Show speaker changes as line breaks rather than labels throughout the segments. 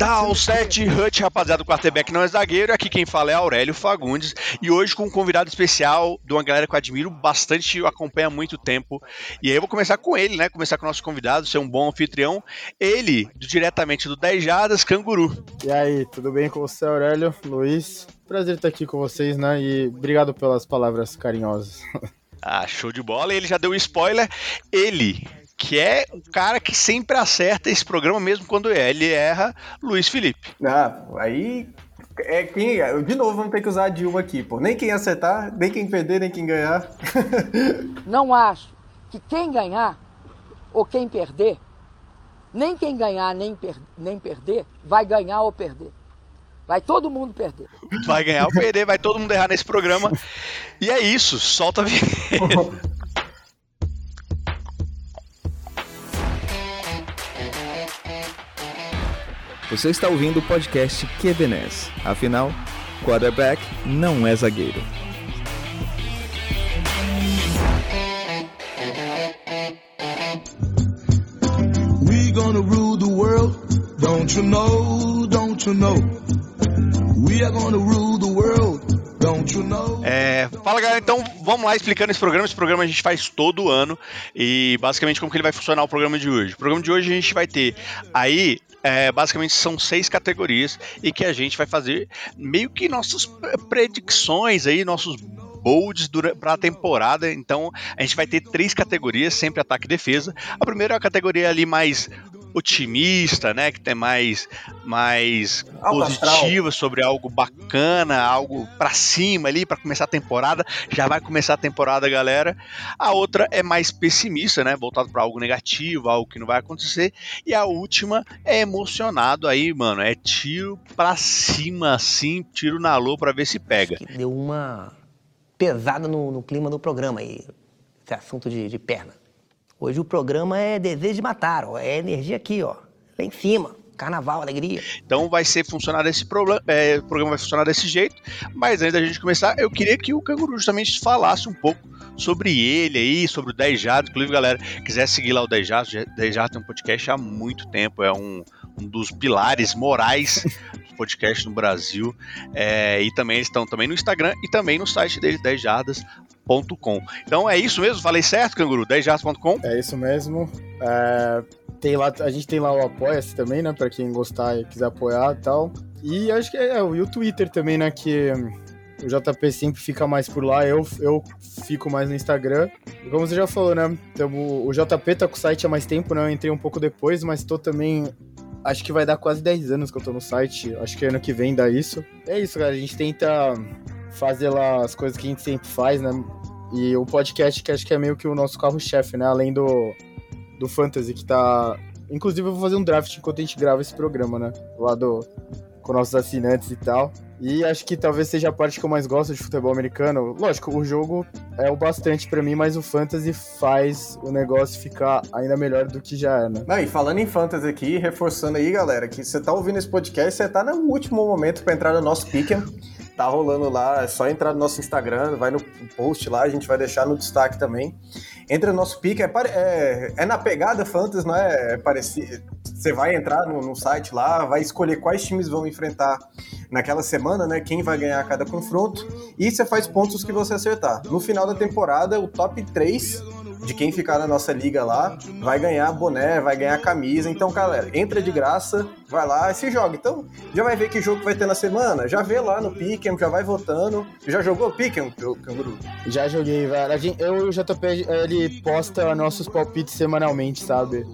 Down 7 Hut, rapaziada, o quarterback não é zagueiro. Aqui quem fala é Aurélio Fagundes. E hoje com um convidado especial de uma galera que eu admiro bastante e acompanha há muito tempo. E aí eu vou começar com ele, né? Começar com o nosso convidado, ser um bom anfitrião. Ele, diretamente do 10 Jadas, Canguru.
E aí, tudo bem com você, Aurélio? Luiz? Prazer estar aqui com vocês, né? E obrigado pelas palavras carinhosas.
Ah, show de bola. Ele já deu um spoiler. Ele, que é o cara que sempre acerta esse programa, mesmo quando ele erra, Luiz Felipe.
Ah, aí é quem. De novo, vamos ter que usar a Dilma aqui, pô. Nem quem acertar, nem quem perder, nem quem ganhar.
Não acho que quem ganhar ou quem perder, nem quem ganhar nem, per nem perder, vai ganhar ou perder. Vai todo mundo perder.
Vai ganhar ou perder, vai todo mundo errar nesse programa. E é isso, solta a vinheta.
Você está ouvindo o podcast QBNES. Afinal, quarterback não é zagueiro.
We gonna rule the world, don't you know, don't you know? We are gonna rule the world?
É, fala galera, então vamos lá explicando esse programa. Esse programa a gente faz todo ano e basicamente como que ele vai funcionar o programa de hoje. O programa de hoje a gente vai ter aí é, basicamente são seis categorias e que a gente vai fazer meio que nossas predicções aí, nossos bolds para a temporada. Então a gente vai ter três categorias, sempre ataque e defesa. A primeira é a categoria ali mais otimista, né, que tem mais mais positiva
astral.
sobre algo bacana, algo pra cima ali para começar a temporada. Já vai começar a temporada, galera. A outra é mais pessimista, né, voltado para algo negativo, algo que não vai acontecer. E a última é emocionado aí, mano, é tiro pra cima assim, tiro na lua para ver se pega.
deu uma pesada no, no clima do programa aí, esse assunto de, de perna. Hoje o programa é desejo de matar, ó, é energia aqui, ó, lá em cima, carnaval, alegria.
Então vai ser funcionar desse problema, é, o programa vai funcionar desse jeito. Mas antes da gente começar, eu queria que o Canguru justamente falasse um pouco sobre ele aí, sobre o 10 Jato. Inclusive, galera, quiser seguir lá o 10 Jato, 10 Jato tem um podcast há muito tempo, é um, um dos pilares morais do podcast no Brasil. É, e também eles estão também no Instagram e também no site deles, 10jardas.com. Então é isso mesmo? Falei certo, Canguru? 10jardas.com?
É isso mesmo. É, tem lá, a gente tem lá o Apoia-se também, né? Pra quem gostar e quiser apoiar e tal. E acho que é, e o Twitter também, né? Que o JP sempre fica mais por lá, eu, eu fico mais no Instagram. E como você já falou, né? Então, o JP tá com o site há mais tempo, né? Eu entrei um pouco depois, mas tô também. Acho que vai dar quase 10 anos que eu tô no site. Acho que ano que vem dá isso. É isso, cara. A gente tenta fazer lá as coisas que a gente sempre faz, né? E o podcast que acho que é meio que o nosso carro-chefe, né? Além do, do Fantasy, que tá. Inclusive, eu vou fazer um draft enquanto a gente grava esse programa, né? Lá do. Com nossos assinantes e tal. E acho que talvez seja a parte que eu mais gosto de futebol americano. Lógico, o jogo é o bastante pra mim, mas o Fantasy faz o negócio ficar ainda melhor do que já é, né?
Não, e falando em fantasy aqui, reforçando aí, galera, que você tá ouvindo esse podcast, você tá no último momento pra entrar no nosso Pick'em. Tá rolando lá, é só entrar no nosso Instagram, vai no post lá, a gente vai deixar no destaque também. Entra no nosso Pick'em, é, é, é na pegada fantasy, não é, é parecido. Você vai entrar no, no site lá, vai escolher quais times vão enfrentar naquela semana, né? Quem vai ganhar cada confronto. E você faz pontos que você acertar. No final da temporada, o top 3 de quem ficar na nossa liga lá vai ganhar boné, vai ganhar camisa. Então, galera, entra de graça, vai lá e se joga. Então, já vai ver que jogo vai ter na semana, já vê lá no Pick'em, já vai votando. Já jogou Pick'em, Canguru?
Já joguei, velho. Eu e o JP, ele posta nossos palpites semanalmente, sabe?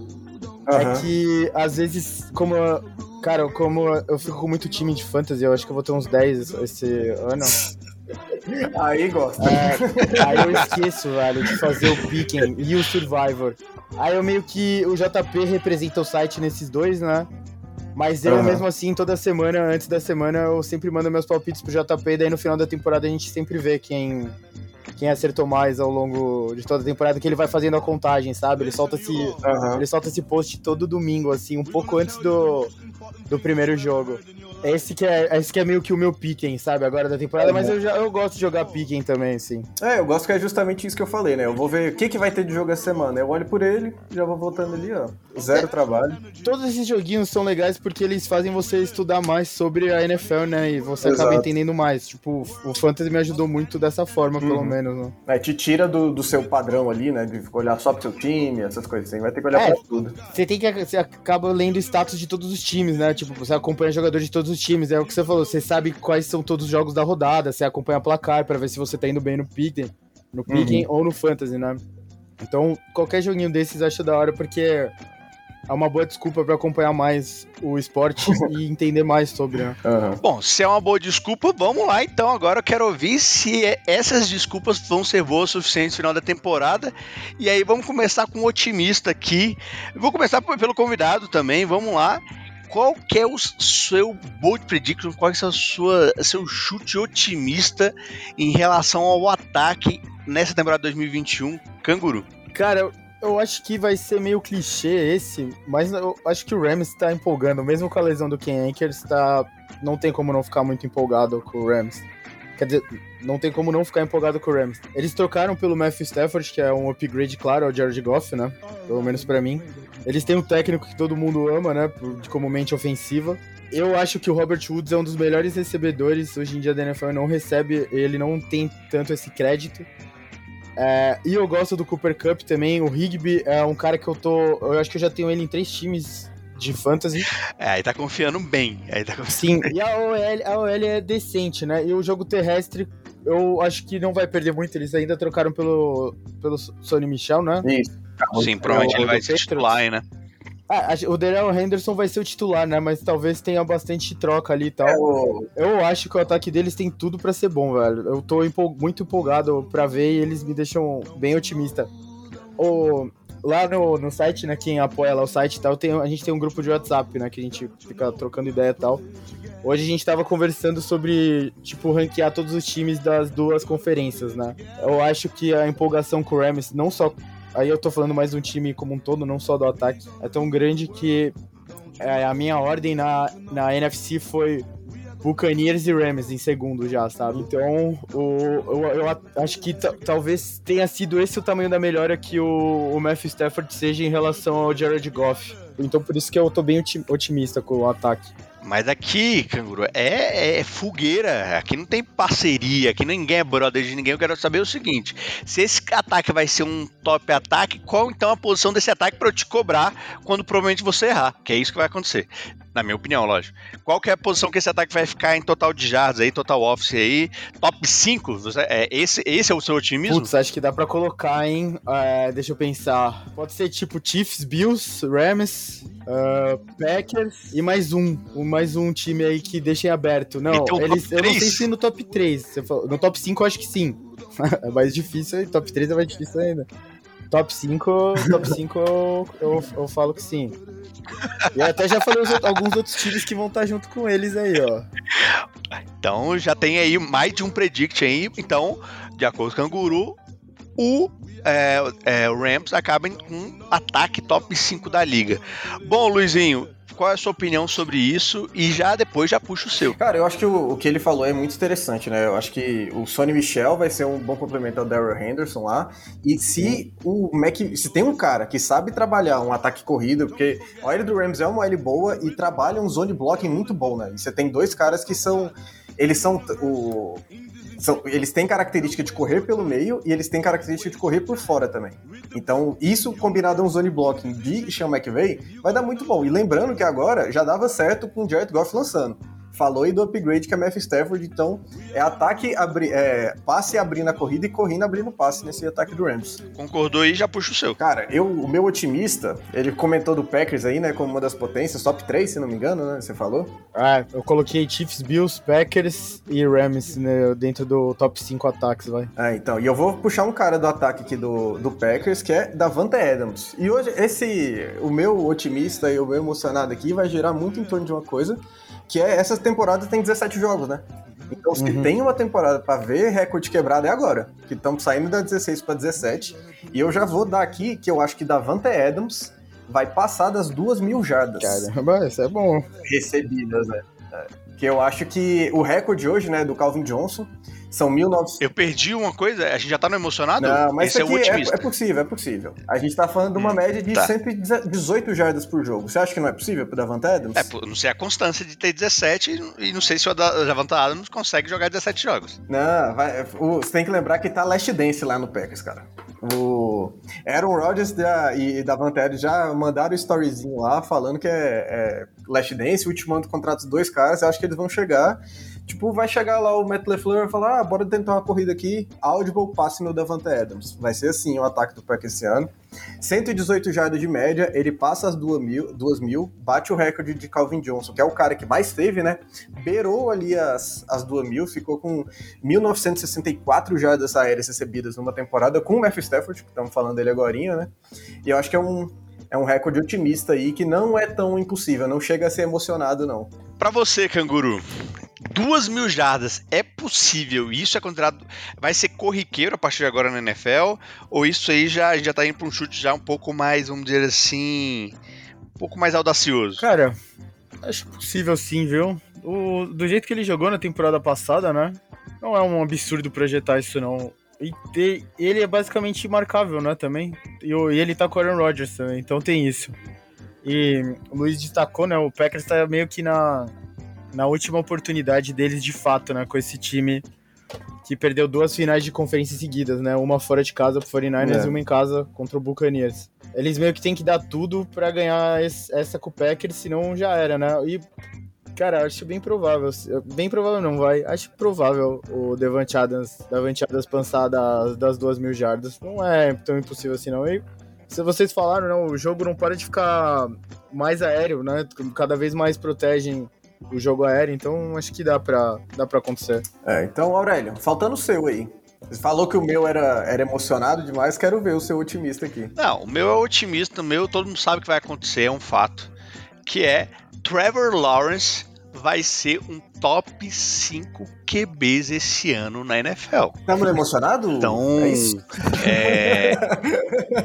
Aham.
É que, às vezes, como. Cara, como eu fico com muito time de fantasy, eu acho que eu vou ter uns 10 esse ano.
Aí gosta.
É, aí eu esqueço, velho, de fazer o Pick'em e o Survivor. Aí eu meio que. O JP representa o site nesses dois, né? Mas eu,
Aham.
mesmo assim, toda semana, antes da semana, eu sempre mando meus palpites pro JP, daí no final da temporada a gente sempre vê quem, quem acertou mais ao longo de toda a temporada, que ele vai fazendo a contagem, sabe? Ele solta esse,
Aham.
ele solta esse post todo domingo, assim, um pouco antes do, do primeiro jogo. Esse que é, esse que é meio que o meu piquen, sabe, agora da temporada, mas eu, já, eu gosto de jogar piquen também, sim.
É, eu gosto que é justamente isso que eu falei, né? Eu vou ver o que, que vai ter de jogo essa semana. Eu olho por ele, já vou voltando ali, ó. Zero trabalho.
Todos esses joguinhos são legais porque eles fazem você estudar mais sobre a NFL, né? E você
Exato.
acaba entendendo mais. Tipo, o Fantasy me ajudou muito dessa forma, pelo menos, né?
É, te tira do, do seu padrão ali, né? De olhar só pro seu time, essas coisas assim. Vai ter que olhar
É.
pra tudo.
Você tem que. Você acaba lendo o status de todos os times, né? Tipo, você acompanha jogador de todos os times. É o que você falou. Você sabe quais são todos os jogos da rodada. Você acompanha placar pra ver se você tá indo bem no Picken, no Picken ou no Fantasy, né? Então, qualquer joguinho desses eu acho da hora porque é uma boa desculpa pra acompanhar mais o esporte e entender mais sobre, né?
Aham.
Bom, se é uma boa desculpa, vamos lá então. Agora eu quero ouvir se é- essas desculpas vão ser boas o suficiente no final da temporada. E aí vamos começar com um otimista aqui. Vou começar pelo convidado também, vamos lá. Qual que é o seu bold prediction? Qual que é o sua, seu chute otimista em relação ao ataque nessa temporada 2021? Canguru.
Cara, eu, eu acho que vai ser meio clichê esse, mas eu acho que o Rams tá empolgando. Mesmo com a lesão do Ken Akers, tá, não tem como não ficar muito empolgado com o Rams. Quer dizer, não tem como não ficar empolgado com o Rams. Eles trocaram pelo Matthew Stafford, que é um upgrade, claro, ao Jared Goff, né? Pelo menos pra mim. Eles têm um técnico que todo mundo ama, né? como mente ofensiva. Eu acho que o Robert Woods é um dos melhores recebedores hoje em dia da NFL. Não recebe, ele não tem tanto esse crédito. É, e eu gosto do Cooper Cup também. O Higby é um cara que eu tô. Eu acho que eu já tenho ele em três times de fantasy.
É, aí tá confiando bem. Aí tá confiando.
Sim, e a OL, a OL é decente, né? E o jogo terrestre, eu acho que não vai perder muito. Eles ainda trocaram pelo, pelo Sonny Michel, né?
Isso.
Sim, provavelmente
o
ele vai
do
se
Patriots.
titular aí, né?
Ah, o Darrell Henderson vai ser o titular, né? Mas talvez tenha bastante troca ali e tal.
É, o-
Eu acho que o ataque deles tem tudo pra ser bom, velho. Eu tô empol- muito empolgado pra ver e eles me deixam bem otimista. O, lá no, no site, né, quem apoia lá o site e tal, tem, a gente tem um grupo de WhatsApp, né, que a gente fica trocando ideia e tal. Hoje a gente tava conversando sobre, tipo, ranquear todos os times das duas conferências, né. Eu acho que a empolgação com o Rams, não só... Aí eu tô falando mais de um time como um todo, não só do ataque. É tão grande que é, a minha ordem na, na NFC foi Buccaneers e Rams em segundo já, sabe? Então, o, eu, eu acho que ta- talvez tenha sido esse o tamanho da melhora que o, o Matthew Stafford seja em relação ao Jared Goff. Então, por isso que eu tô bem oti- otimista com o ataque.
Mas aqui, canguru, é, é fogueira. Aqui não tem parceria, aqui ninguém é brother de ninguém. Eu quero saber o seguinte: se esse ataque vai ser um top ataque, qual então a posição desse ataque pra eu te cobrar quando provavelmente você errar? Que é isso que vai acontecer. Na minha opinião, lógico. Qual que é a posição que esse ataque vai ficar em total de jardas aí, total office aí? Top 5? Você- É, esse, esse é o seu otimismo?
Putz, acho que dá pra colocar, hein? É, deixa eu pensar. Pode ser tipo Chiefs, Bills, Rams, ah, Packers e mais um. Mais um time aí que deixem aberto. Não,
Então,
eles, eu não sei se no top 3. Você falou- no top 5 eu acho que sim. é mais difícil, e top 3 é mais difícil ainda. Top 5, top 5 eu, eu, eu falo que sim. E até já falei outros- alguns outros times que vão estar junto com eles aí, ó.
Então já tem aí mais de um predict aí. Então, de acordo com o Canguru, o, é, é, Rams acaba com um ataque top 5 da liga. Bom, Luizinho, qual é a sua opinião sobre isso? E já depois já puxa o seu.
Cara, eu acho que o, o que ele falou é muito interessante, né? Eu acho que o Sonny Michel vai ser um bom complemento ao Darrell Henderson lá. E se o Mac. Se tem um cara que sabe trabalhar um ataque corrido, porque a OL do Rams é uma OL boa e trabalha um zone blocking muito bom, né? E você tem dois caras que são. Eles são o. são- eles têm característica de correr pelo meio e eles têm característica de correr por fora também. Então, isso combinado a um zone blocking de Sean McVay vai dar muito bom. E lembrando que agora já dava certo com o Jared Goff lançando. Falou aí do upgrade que é Matthew Stafford, então é ataque, abri, é, passe abrindo a corrida e correndo abrindo o passe nesse ataque do Rams.
Concordou aí, já puxa o seu.
Cara, eu, o meu otimista, ele comentou do Packers aí, né, como uma das potências, top 3, se não me engano, né, você falou?
Ah, eu coloquei Chiefs, Bills, Packers e Rams né, dentro do top 5 ataques, vai.
Ah, então, e eu vou puxar um cara do ataque aqui do, do Packers, que é Davante Adams. E hoje, esse, o meu otimista e o meu emocionado aqui vai girar muito em torno de uma coisa, que é, essa temporada tem 17 jogos, né? Então, se
Uhum.
tem uma temporada pra ver recorde quebrado é agora, que estamos saindo da 16 pra 17. E eu já vou dar aqui que eu acho que Davante Adams vai passar das duas mil jardas.
Caramba, isso é bom.
Recebidas, né? É. Que eu acho que o recorde hoje, né, do Calvin Johnson, são 1900.
Eu perdi uma coisa, a gente já tá no emocionado?
Não, mas
Esse é o
isso aqui é, é possível, é possível. A gente tá falando de uma
Hum,
média de
tá.
118 jardas por jogo. Você acha que não é possível pro Davante Adams?
É, não sei a constância de ter 17 e não sei se o Da- Davante Adams consegue jogar 17 jogos.
Não, vai- o- você tem que lembrar que tá Last Dance lá no Packers, cara. O Aaron Rodgers da- e Davante Adams já mandaram o storyzinho lá falando que é, é Last Dance, ultimando contrato dos dois caras. Eu acho que eles vão chegar. Tipo, vai chegar lá o Matt LeFleur e vai falar: ah, bora tentar uma corrida aqui. Audible passe no Davante Adams. Vai ser assim o ataque do Packers esse ano. 118 jardas de média, ele passa as 2 mil, 2 mil, bate o recorde de Calvin Johnson, que é o cara que mais teve, né? Beirou ali as, as 2 mil, ficou com 1.964 jardas aéreas recebidas numa temporada com o Matthew Stafford, que estamos falando dele agora, né? E eu acho que é um, é um recorde otimista aí, que não é tão impossível, não chega a ser emocionado, não.
Pra você, canguru, duas mil jardas é possível? Isso é considerado. Vai ser corriqueiro a partir de agora na NFL? Ou isso aí já, já tá indo pra um chute já um pouco mais, vamos dizer assim. Um pouco mais audacioso?
Cara, acho possível sim, viu? O, do jeito que ele jogou na temporada passada, né? Não é um absurdo projetar isso, não. E ele é basicamente imarcável, né, também. E, e ele tá com o Aaron Rodgers também, então tem isso. E o Luiz destacou, né? O Packers tá meio que na, na última oportunidade deles de fato, né? Com esse time que perdeu duas finais de conferência seguidas, né? Uma fora de casa pro 49ers
É.
e uma em casa contra o Buccaneers. Eles meio que tem que dar tudo pra ganhar esse- essa com o Packers, senão já era, né? E, cara, acho bem provável. Bem provável não, vai. Acho provável o Devante Adams, Devante Adams passar das, das duas mil jardas. Não é tão impossível assim, não. E, se vocês falaram, não, o jogo não para de ficar mais aéreo, né? Cada vez mais protegem o jogo aéreo, então acho que dá pra, dá pra acontecer.
É, então, Aurélio, faltando o seu aí. Você falou que o meu era, era emocionado demais, quero ver o seu otimista aqui.
Não, o meu é otimista, o meu todo mundo sabe que vai acontecer, é um fato. Que é Trevor Lawrence vai ser um top 5 QBs esse ano na NFL.
Estamos emocionado?
Então,
É
é...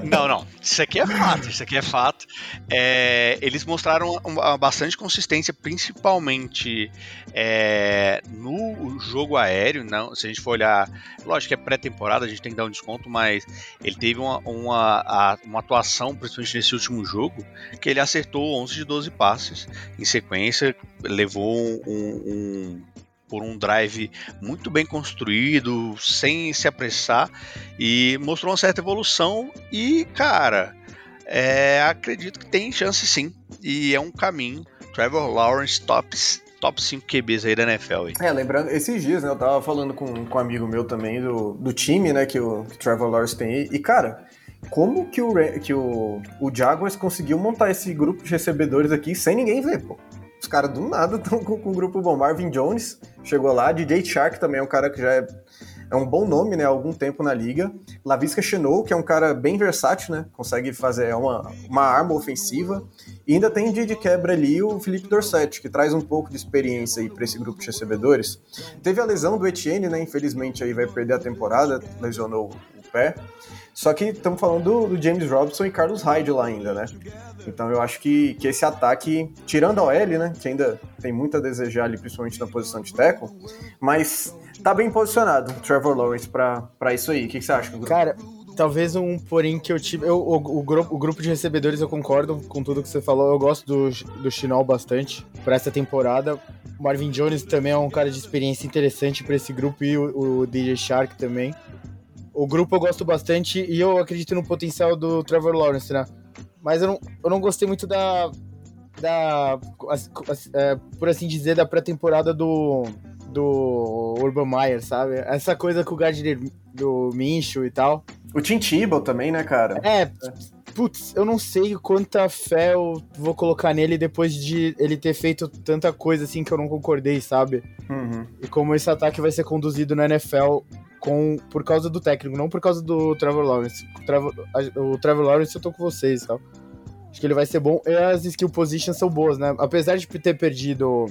não, não. Isso aqui é fato. Isso aqui é fato. É, Eles mostraram bastante consistência, principalmente é, no jogo aéreo. Não, se a gente for olhar, lógico que é pré-temporada, a gente tem que dar um desconto, mas ele teve uma, uma, uma atuação, principalmente nesse último jogo, que ele acertou 11 de 12 passes em sequência, levou um- um por um drive muito bem construído, sem se apressar, e mostrou uma certa evolução. E, cara, é, acredito que tem chance sim. E é um caminho. Trevor Lawrence, top, top 5 QBs aí da NFL. Aí.
É, lembrando, esses dias, né, eu tava falando com, com um amigo meu também do, do time, né, que o, que o Trevor Lawrence tem aí, e cara, como que, o, que o, o Jaguars conseguiu montar esse grupo de recebedores aqui sem ninguém ver, pô? Os caras do nada estão com, com grupo bom. Marvin Jones chegou lá, DJ Shark também é um cara que já é, é um bom nome, né, há algum tempo na liga. Lavisca Chenou, que é um cara bem versátil, né, consegue fazer uma, uma arma ofensiva. E ainda tem de quebra ali o Felipe Dorset, que traz um pouco de experiência aí para esse grupo de recebedores. Teve a lesão do Etienne, né? Infelizmente aí vai perder a temporada, lesionou o pé. Só que estamos falando do, do James Robinson e Carlos Hyde lá ainda, né? Então eu acho que, que esse ataque, tirando a OL, né? Que ainda tem muito a desejar ali, principalmente na posição de tackle, mas tá bem posicionado Trevor Lawrence pra isso aí. O que, que você acha? Gugu?
Cara, talvez um porém que eu tive. Eu, o, o, grupo, o grupo de recebedores eu concordo com tudo que você falou. Eu gosto do, do Chinol bastante pra essa temporada. Marvin Jones também é um cara de experiência interessante pra esse grupo e o, o DJ Shark também. O grupo eu gosto bastante e eu acredito no potencial do Trevor Lawrence, né? Mas eu não, eu não gostei muito da. da é, por assim dizer, da pré-temporada do. do Urban Meyer, sabe? Essa coisa com o Gardner do Mincho e tal.
O Tim Tebow também, né, cara?
É, putz, eu não sei quanta fé eu vou colocar nele depois de ele ter feito tanta coisa assim que eu não concordei, sabe?
Uhum.
E como esse ataque vai ser conduzido na NFL com, por causa do técnico, não por causa do Trevor Lawrence. O Trevor, o Trevor Lawrence eu tô com vocês, tal. Acho que ele vai ser bom. E as skill positions são boas, né? Apesar de ter perdido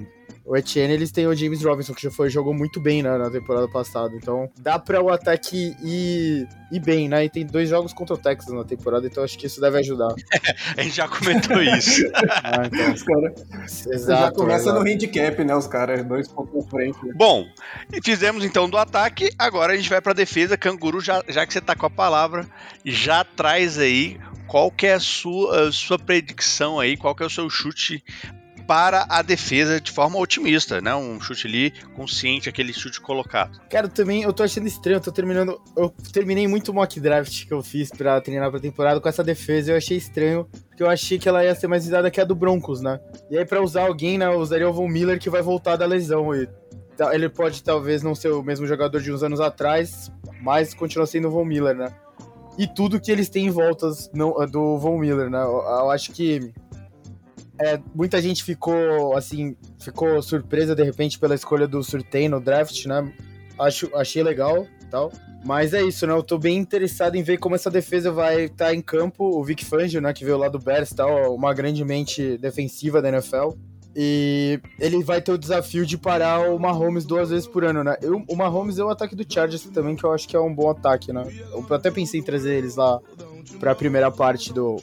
o Etienne, eles têm o James Robinson, que já foi, jogou muito bem né, na temporada passada. Então dá para o ataque ir, ir bem, né? E tem dois jogos contra o Texas na temporada, então acho que isso deve ajudar.
a gente já comentou isso.
ah, então, os caras. Exato. Já começa exato. no handicap, né? Os caras, dois pontos frente.
Bom, fizemos então do ataque, agora a gente vai pra defesa. Canguru, já, já que você tá com a palavra, já traz aí qual que é a sua, a sua predicção aí, qual que é o seu chute para a defesa de forma otimista, né? Um chute ali consciente, aquele chute colocado.
Cara, também eu tô achando estranho, eu tô terminando. Eu terminei muito mock draft que eu fiz para treinar pra temporada com essa defesa. Eu achei estranho, porque eu achei que ela ia ser mais visada que a do Broncos, né? E aí, pra usar alguém, né? Eu usaria o Von Miller que vai voltar da lesão. E ele pode talvez não ser o mesmo jogador de uns anos atrás, mas continua sendo o Von Miller, né? E tudo que eles têm em voltas não, do Von Miller, né? Eu, eu acho que é, muita gente ficou assim, ficou surpresa de repente pela escolha do Surtain no draft, né? Acho, achei legal, tal. Mas é isso, né? Eu tô bem interessado em ver como essa defesa vai estar tá em campo. O Vic Fangio, né, que veio lá do Bears, tal, uma grande mente defensiva da NFL. E ele vai ter o desafio de parar o Mahomes duas vezes por ano, né? Eu, o Mahomes é o ataque do Chargers também, que eu acho que é um bom ataque, né? Eu até pensei em trazer eles lá pra primeira parte do,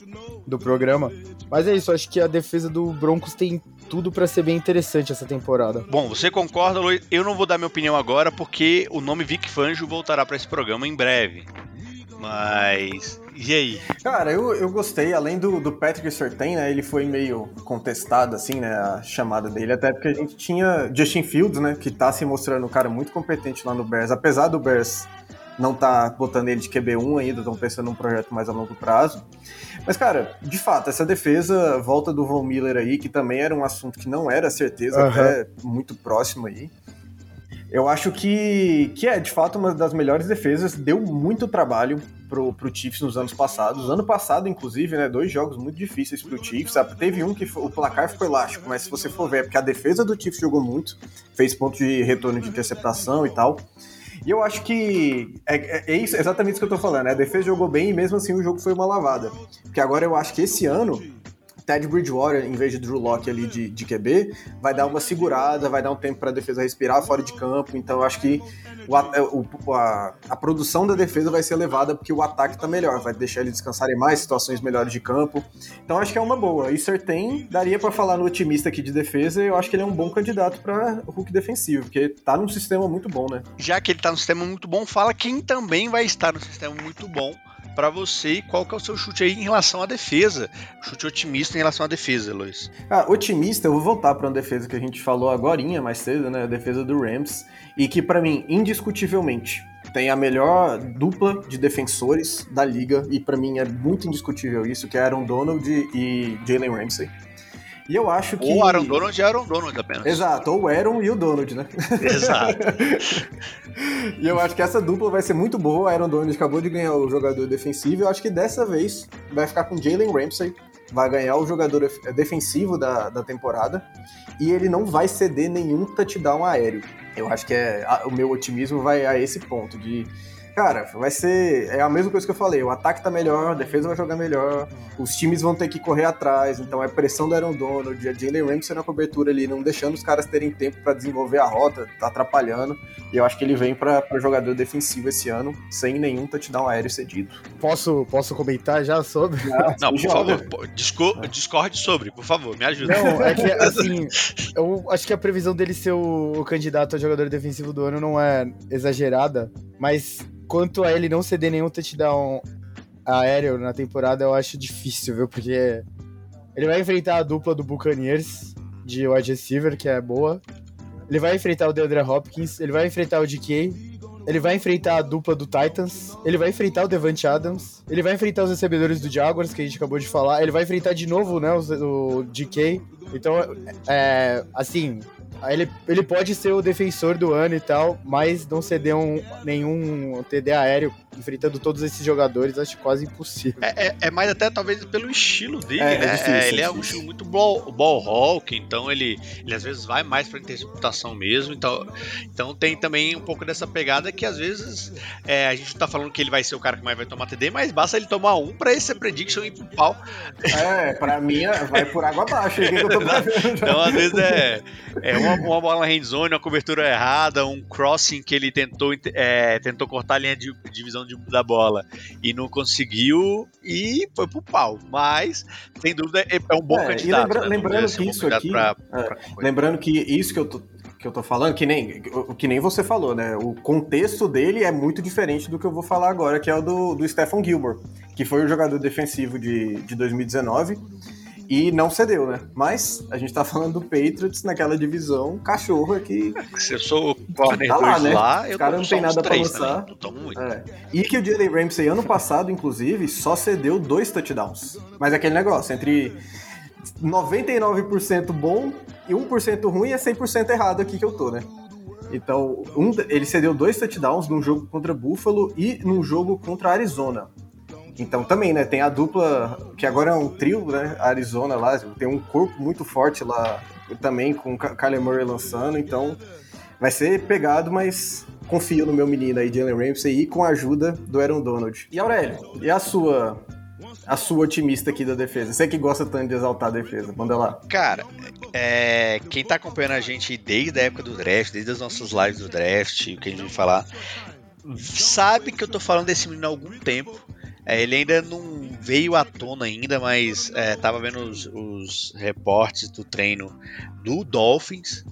do programa. Mas é isso, acho que a defesa do Broncos tem tudo para ser bem interessante essa temporada.
Bom, você concorda, Luiz? Eu não vou dar minha opinião agora porque o nome Vic Fangio voltará para esse programa em breve. Mas. E aí?
Cara, eu, eu gostei, além do, do Patrick Surtain, né? Ele foi meio contestado, assim, né? A chamada dele, até porque a gente tinha Justin Fields, né? Que tá se mostrando um cara muito competente lá no Bears, apesar do Bears não tá botando ele de QB1 ainda, estão pensando num projeto mais a longo prazo. Mas, cara, de fato, essa defesa, volta do Von Miller aí, que também era um assunto que não era certeza, uhum. até muito próximo aí. Eu acho que, que é, de fato, uma das melhores defesas. Deu muito trabalho pro, pro Chiefs nos anos passados. Ano passado, inclusive, né, dois jogos muito difíceis pro Chiefs. Teve um que foi, o placar ficou elástico, mas se você for ver, é porque a defesa do Chiefs jogou muito, fez ponto de retorno de interceptação e tal. E eu acho que é, é, é isso, exatamente isso que eu tô falando. Né? A defesa jogou bem e mesmo assim o jogo foi uma lavada. Porque agora eu acho que esse ano Ted Bridgewater, em vez de Drew Locke ali de, de QB, vai dar uma segurada, vai dar um tempo para a defesa respirar fora de campo. Então eu acho que o, é, a, a, produção da defesa vai ser elevada porque o ataque está melhor, vai deixar eles descansarem mais, situações melhores de campo. Então acho que é uma boa. E Sertain, daria para falar no otimista aqui de defesa, eu acho que ele é um bom candidato para Hulk defensivo, porque tá num sistema muito bom, né?
Já que ele tá num sistema muito bom, fala quem também vai estar no sistema muito bom para você e qual que é o seu chute aí em relação à defesa. Chute otimista em relação à defesa, Luiz.
Ah, otimista, eu vou voltar para uma defesa que a gente falou agora mais cedo, né? A defesa do Rams. E que para mim, indiscutivelmente, tem a melhor dupla de defensores da liga. E para mim é muito indiscutível isso, que é Aaron Donald e Jalen Ramsey. E eu acho que.
Ou Aaron Donald e Aaron Donald apenas.
Exato, ou Aaron e o Donald, né?
Exato.
e eu acho que essa dupla vai ser muito boa. O Aaron Donald acabou de ganhar o jogador defensivo. Eu acho que dessa vez vai ficar com Jalen Ramsey. Vai ganhar o jogador defensivo da, da temporada. E ele não vai ceder nenhum touchdown aéreo. Eu acho que é, o meu otimismo vai a esse ponto de Cara, vai ser. É a mesma coisa que eu falei. O ataque tá melhor, a defesa vai jogar melhor, os times vão ter que correr atrás, então é pressão do Aaron Donald, a Jalen Ramsey na cobertura ali, não deixando os caras terem tempo para desenvolver a rota, tá atrapalhando. E eu acho que ele vem para jogador defensivo esse ano, sem nenhum touchdown aéreo cedido.
Posso, posso comentar já sobre?
Ah, não, por favor, discorde sobre, por favor, me ajuda.
Não, é que assim, eu acho que a previsão dele ser o, o candidato a jogador defensivo do ano não é exagerada, mas Quanto a ele não ceder nenhum touchdown aéreo na temporada, eu acho difícil, viu? Porque ele vai enfrentar a dupla do Buccaneers de wide receiver, que é boa. Ele vai enfrentar o DeAndre Hopkins, ele vai enfrentar o DK, ele vai enfrentar a dupla do Titans, ele vai enfrentar o Devante Adams, ele vai enfrentar os recebedores do Jaguars, que a gente acabou de falar, ele vai enfrentar de novo, né, o, o DK. Então, é, assim, ele, ele pode ser o defensor do ano e tal, mas não ceder um, nenhum TD aéreo enfrentando todos esses jogadores, acho quase impossível.
É, é, é mais até talvez pelo estilo dele,
É, é
né?
difícil,
É, ele
é
é um estilo muito ball, ball hawk, então ele, ele às vezes vai mais pra interceptação mesmo. Então, então tem também um pouco dessa pegada que às vezes é, a gente não tá falando que ele vai ser o cara que mais vai tomar TD, mas basta ele tomar um pra esse prediction ir pro pau.
É, pra mim é- vai por água abaixo. já.
Então, às vezes, é, é uma, uma bola na handzone, uma cobertura errada, um crossing que ele tentou, é, tentou cortar a linha de divisão da bola e não conseguiu e foi pro pau. Mas, sem dúvida, é, é um bom
É,
candidato.
lembra-
né?
lembrando que isso aqui-
pra-
é,
pra.
Lembrando que isso que eu tô, que eu tô falando, que nem, o que nem você falou, né? O contexto dele é muito diferente do que eu vou falar agora, que é o do, do Stephen Gilmore, que foi o jogador defensivo de, de 2019 e não cedeu, né? Mas a gente tá falando do Patriots naquela divisão cachorro aqui.
Se eu sou o corner
Tá lá,
2
né?
lá,
Os
eu
caras
tomo
não tem nada pra lançar. É. E que o Jalen Ramsey, ano passado, inclusive, só cedeu dois touchdowns. Mas aquele negócio, entre 99% bom e 1% ruim é 100% errado aqui que eu tô, né? Então, um, ele cedeu dois touchdowns num jogo contra Buffalo e num jogo contra Arizona. Então também, né, tem a dupla, que agora é um trio, né, Arizona lá, tem um corpo muito forte lá também, com o Kyler Murray lançando, então vai ser pegado, mas confio no meu menino aí, Jalen Ramsey, e com a ajuda do Aaron Donald. E Aurélio, e a sua, a sua otimista aqui da defesa? Você que gosta tanto de exaltar a defesa, manda lá.
Cara, é, quem tá acompanhando a gente desde a época do draft, desde as nossas lives do draft, o que a gente vai falar, sabe que eu tô falando desse menino há algum tempo. É, ele ainda não veio à tona ainda, mas é, tava vendo os, os reportes do treino do Dolphins.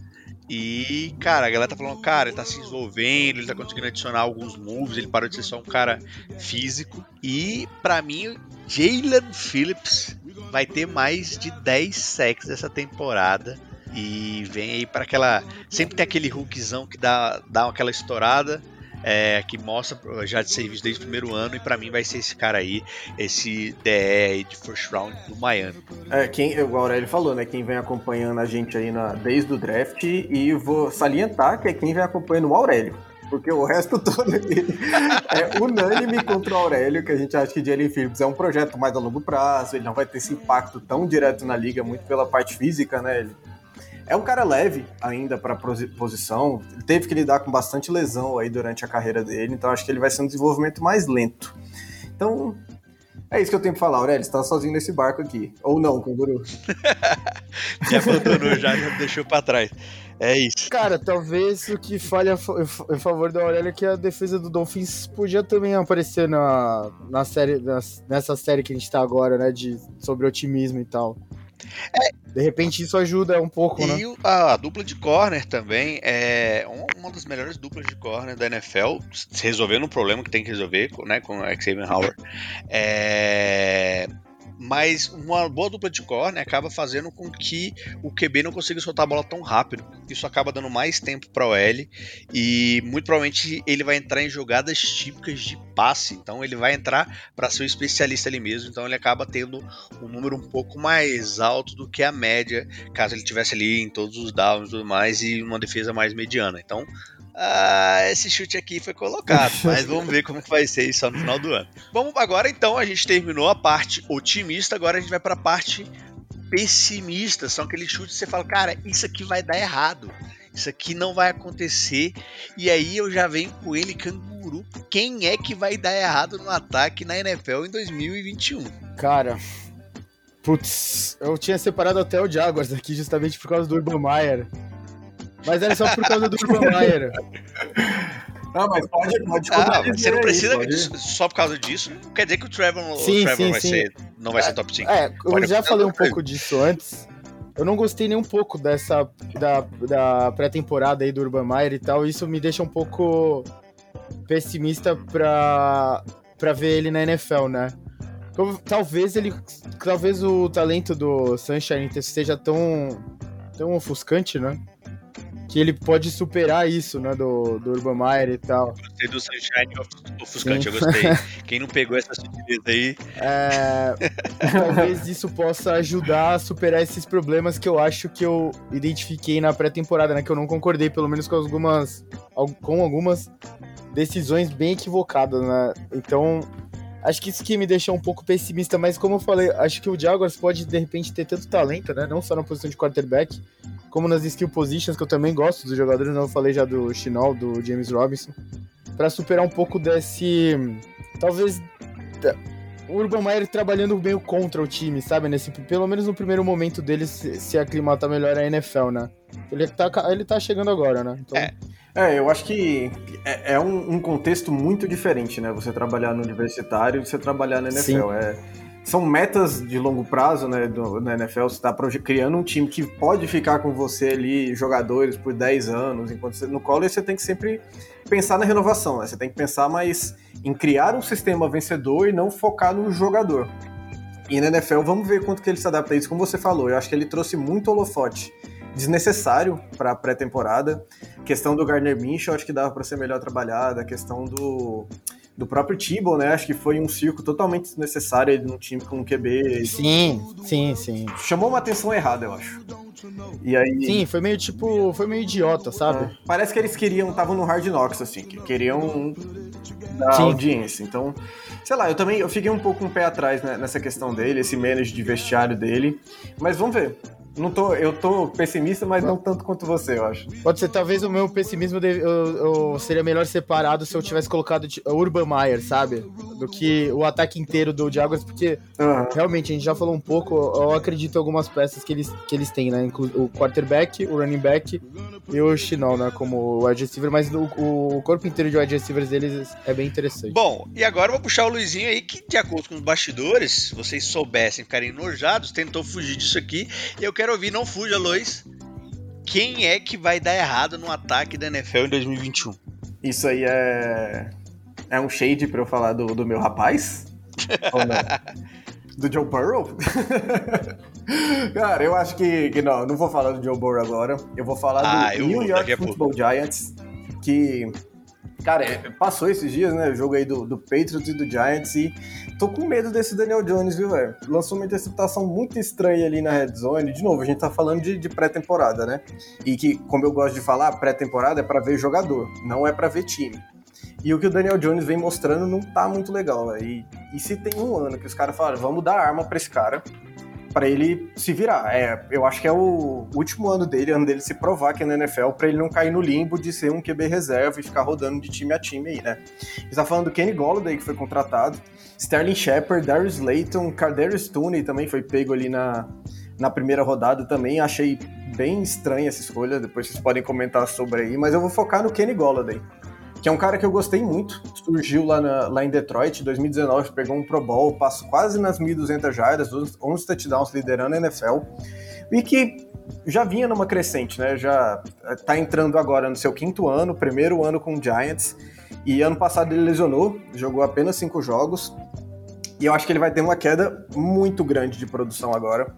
E, cara, a galera tá falando, cara, ele tá se desenvolvendo, ele tá conseguindo adicionar alguns moves, ele parou de ser só um cara físico. E, pra mim, Jalen Phillips vai ter mais de 10 sacks essa temporada. E vem aí para aquela. Sempre tem aquele hookzão que dá, dá aquela estourada. É, que mostra já de serviço desde o primeiro ano. E pra mim vai ser esse cara aí, esse DE de first round do Miami.
É, quem, o Aurélio falou, né? Quem vem acompanhando a gente aí na, desde o draft, e vou salientar que é quem vem acompanhando o Aurélio. Porque o resto todo é unânime contra o Aurélio, que a gente acha que Jalen Phillips é um projeto mais a longo prazo, ele não vai ter esse impacto tão direto na liga, muito pela parte física, né? Ele é um cara leve ainda para posição, ele teve que lidar com bastante lesão aí durante a carreira dele, então acho que ele vai ser um desenvolvimento mais lento. Então, é isso que eu tenho pra falar, Aurélio. Você tá sozinho nesse barco aqui. Ou não, Canguru.
Já abandonou, já, já deixou pra trás. É isso.
Cara, talvez o que falha em favor do Aurélio é que a defesa do Dolphins podia também aparecer na, na série, nas- nessa série que a gente tá agora, né? De, sobre otimismo e tal. De repente isso ajuda um pouco, né?
E a, dupla de corner também é um- uma das melhores duplas de corner da NFL, resolvendo um problema que tem que resolver né, com o Xavier Howard. É, mas uma boa dupla de corner acaba fazendo com que o QB não consiga soltar a bola tão rápido. Isso acaba dando mais tempo para o L e muito provavelmente ele vai entrar em jogadas típicas de passe. Então ele vai entrar para ser um especialista ali mesmo. Então ele acaba tendo um número um pouco mais alto do que a média caso ele tivesse ali em todos os downs e tudo mais e uma defesa mais mediana. Então, ah, esse chute aqui foi colocado, mas vamos ver como que vai ser isso no final do ano. Vamos agora então, a gente terminou a parte otimista, agora a gente vai para a parte pessimista. São aqueles chutes que você fala, cara, isso aqui vai dar errado. Isso aqui não vai acontecer. E aí eu já venho com ele, canguru. Quem é que vai dar errado no ataque na NFL em 2021?
Cara, putz, eu tinha separado até o Jaguars aqui justamente por causa do Urban Meyer. Mas era só por causa do Urban Meyer.
Não, mas pode, pode
Ah, você não
aí,
precisa
pode.
disso- só por causa disso. Não quer dizer que o Trevor, o
Sim,
Trevor
sim,
vai
sim.
ser, não vai ser top 5.
É, eu
Pode
já falei um pouco disso antes. Eu não gostei nem um pouco dessa da, da pré-temporada aí do Urban Meyer e tal. Isso me deixa um pouco pessimista pra, pra ver ele na NFL, né? Então, Talvez ele. Talvez o talento do Sunshine esteja tão. tão ofuscante, né? Que ele pode superar isso, né, do, do Urban Meyer e tal.
Gostei do Sunshine ofuscante, eu gostei. Quem não pegou essa sutileza aí...
É, talvez isso possa ajudar a superar esses problemas que eu acho que eu identifiquei na pré-temporada, né, que eu não concordei, pelo menos com algumas, com algumas decisões bem equivocadas, né, então... Acho que isso que me deixou um pouco pessimista, mas como eu falei, acho que o Jaguars pode de repente ter tanto talento, né? Não só na posição de quarterback, como nas skill positions, que eu também gosto dos jogadores, não né? falei já do Chinol, do James Robinson, para superar um pouco desse. Talvez. O Urban Meyer trabalhando meio contra o time, sabe? Nesse, pelo menos no primeiro momento dele se, se aclimatar melhor a NFL, né? Ele tá, ele tá chegando agora, né?
Então... É. É, eu acho que é, é um, um, contexto muito diferente, né? Você trabalhar no universitário e você trabalhar na NFL. É, são metas de longo prazo, né? Do, na NFL, você está criando um time que pode ficar com você ali, jogadores, por 10 anos, enquanto você no college você tem que sempre pensar na renovação, né? Você tem que pensar mais em criar um sistema vencedor e não focar no jogador. E na NFL, vamos ver quanto que ele se adapta a isso, como você falou. Eu acho que ele trouxe muito holofote desnecessário para a pré-temporada. Questão do Gardner Minshew, acho que dava para ser melhor trabalhada. A questão do, do próprio Tebow, né? Acho que foi um circo totalmente desnecessário num time com um QB.
Sim, sim, sim.
Chamou uma atenção errada, eu acho. E aí...
Sim, foi meio tipo, foi meio idiota, sabe? É.
Parece que eles queriam, estavam no Hard Knocks, assim, que queriam dar Sim. audiência. Então, sei lá, eu também eu fiquei um pouco um pé atrás né, nessa questão dele, esse manage de vestiário dele. Mas vamos ver. Não tô, eu tô pessimista, mas não tanto quanto você, eu acho.
Pode ser, talvez o meu pessimismo deve, eu, eu, seria melhor separado se eu tivesse colocado Urban Meyer, sabe? Do que o ataque inteiro do Jaguars, porque uhum. realmente a gente já falou um pouco, eu acredito em algumas peças que eles, que eles têm, né? O quarterback, o running back e o Chinol, né? Como wide receiver, mas o, o corpo inteiro de wide receivers deles é bem interessante.
Bom, e agora eu vou puxar o Luizinho aí, que de acordo com os bastidores, se vocês soubessem ficarem enojados, tentou fugir disso aqui, e eu quero quero ouvir, não fuja, Lois. Quem é que vai dar errado no ataque da NFL em 2021?
Isso aí é. É um shade pra eu falar do, do meu rapaz? Ou não? Do Joe Burrow? Cara, eu acho que, que não, não vou falar do Joe Burrow agora. Eu vou falar ah, do New York Football Giants, que Cara, é, passou esses dias, né? O jogo aí do, do Patriots e do Giants e tô com medo desse Daniel Jones, viu, velho? Lançou uma interceptação muito estranha ali na red zone. De novo, a gente tá falando de, de pré-temporada, né? E que, como eu gosto de falar, pré-temporada é para ver jogador, não é para ver time. E o que o Daniel Jones vem mostrando não tá muito legal, velho. E, e se tem um ano que os caras falaram, vamos dar arma pra esse cara, para ele se virar. É, eu acho que é o último ano dele, ano dele se provar que é na NFL, para ele não cair no limbo de ser um QB reserva e ficar rodando de time a time aí, né? Está falando do Kenny Golladay que foi contratado, Sterling Shepard, Darius Layton, Cardarius Tooney também foi pego ali na, na primeira rodada também. Achei bem estranha essa escolha, depois vocês podem comentar sobre aí, mas eu vou focar no Kenny Golladay que é um cara que eu gostei muito. Surgiu lá, na, lá em Detroit, 2019, pegou um Pro Bowl, passou quase nas 1.200 jardas, 11 touchdowns liderando a NFL, e que já vinha numa crescente, né? Já tá entrando agora no seu quinto ano, primeiro ano com o Giants, e ano passado ele lesionou, jogou apenas cinco jogos, e eu acho que ele vai ter uma queda muito grande de produção agora.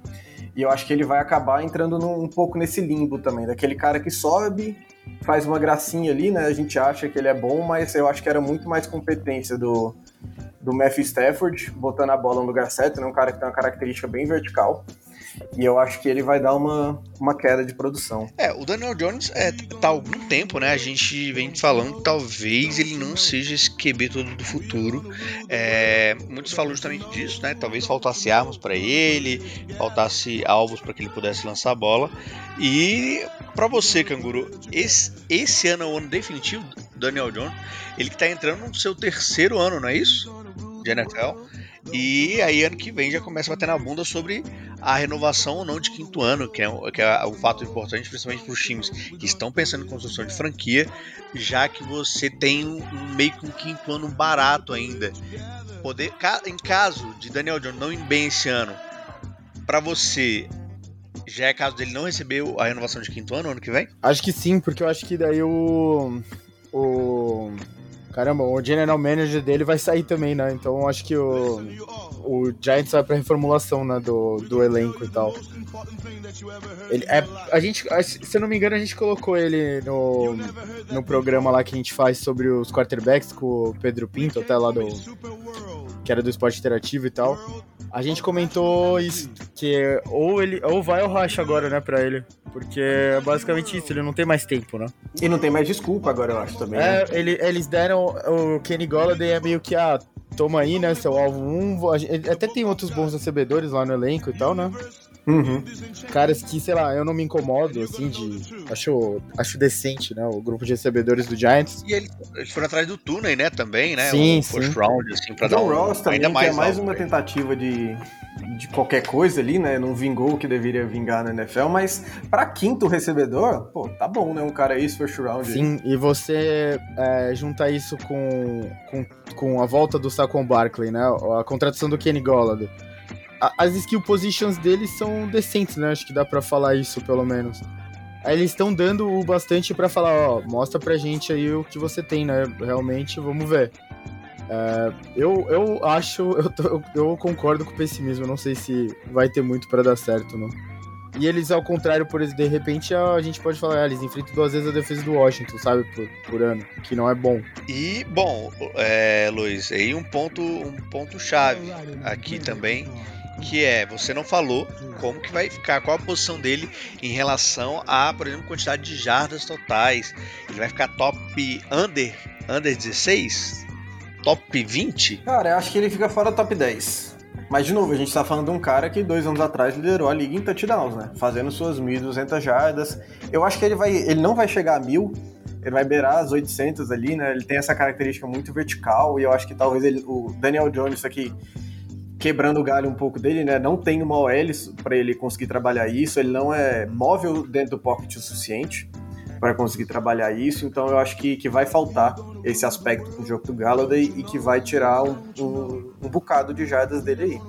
E eu acho que ele vai acabar entrando num, um pouco nesse limbo também, daquele cara que sobe, faz uma gracinha ali, né? A gente acha que ele é bom, mas eu acho que era muito mais competência do, do Matthew Stafford, botando a bola no lugar certo, né? Um cara que tem uma característica bem vertical. E eu acho que ele vai dar uma, uma queda de produção.
É, o Daniel Jones é, tá há algum tempo, né? A gente vem falando que talvez ele não seja esse QB todo do futuro. É, muitos falam justamente disso, né? Talvez faltasse armas para ele, faltasse alvos para que ele pudesse lançar a bola. E para você, Canguru, esse, esse ano é o ano definitivo do Daniel Jones. Ele que tá entrando no seu terceiro ano, não é isso? De NFL. E aí, ano que vem, já começa a bater na bunda sobre a renovação ou não de quinto ano, que é, que é um fato importante, principalmente para os times que estão pensando em construção de franquia, já que você tem um, meio que um quinto ano barato ainda. Poder, em caso de Daniel Jones não ir bem esse ano, para você, já é caso dele não receber a renovação de quinto ano ano que vem?
Acho que sim, porque eu acho que daí o. O Caramba, o general manager dele vai sair também, né? Então acho que o, o Giants vai pra reformulação, né? Do, do elenco e tal. Ele, é, a gente, se eu não me engano, a gente colocou ele no, no programa lá que a gente faz sobre os quarterbacks com o Pedro Pinto, até lá do. Que era do esporte interativo e tal. A gente comentou isso, que ou ele ou vai ou racha agora, né, pra ele. Porque é basicamente isso, ele não tem mais tempo, né?
E não tem mais desculpa agora, eu acho também.
É,
né?
ele, eles deram o Kenny Golladay é meio que, ah, toma aí, né, seu alvo 1. Um, até tem outros bons recebedores lá no elenco e tal, né?
Uhum.
Caras que, sei lá, eu não me incomodo, assim, de. Acho, acho decente, né? O grupo de recebedores do Giants.
E eles, eles foram atrás do Tooney, né, também, né?
Sim,
o first
sim.
round, assim, pra
John
dar um,
Ross também,
ainda
que
mais
é mais
alto
uma
ele.
tentativa de, de qualquer coisa ali, né? Não vingou o que deveria vingar na NFL, mas pra quinto recebedor, pô, tá bom, né? Um cara esse first round. aí.
Sim, e você é, junta isso com, com, com a volta do Saquon Barkley, né? A contratação do Kenny Golladay. As skill positions deles são decentes, né? Acho que dá pra falar isso, pelo menos. Aí eles estão dando o bastante pra falar, ó, mostra pra gente aí o que você tem, né? Realmente, vamos ver. É, eu, eu acho, eu, tô- eu, concordo com o pessimismo, não sei se vai ter muito pra dar certo, não. E eles, ao contrário, por de repente, a gente pode falar, ah, eles enfrentam duas vezes a defesa do Washington, sabe, por, por ano, que não é bom.
E, bom, é, Luiz, aí um ponto, um ponto chave aqui também, que é, você não falou como que vai ficar, qual a posição dele em relação a, por exemplo, quantidade de jardas totais. Ele vai ficar top under, under 16? Top 20?
Cara, eu acho que ele fica fora top 10. Mas, de novo, a gente tá falando de um cara que dois anos atrás liderou a liga em touchdowns, né? Fazendo suas 1.200 jardas. Eu acho que ele, vai, ele não vai chegar a 1.000, ele vai beirar as 800 ali, né? Ele tem essa característica muito vertical e eu acho que talvez ele, o Daniel Jones aqui quebrando o galho um pouco dele, né? Não tem uma OL para ele conseguir trabalhar isso, ele não é móvel dentro do pocket o suficiente para conseguir trabalhar isso, então eu acho que, que vai faltar esse aspecto pro jogo do Galladay e que vai tirar um, um, um bocado de jardas dele aí.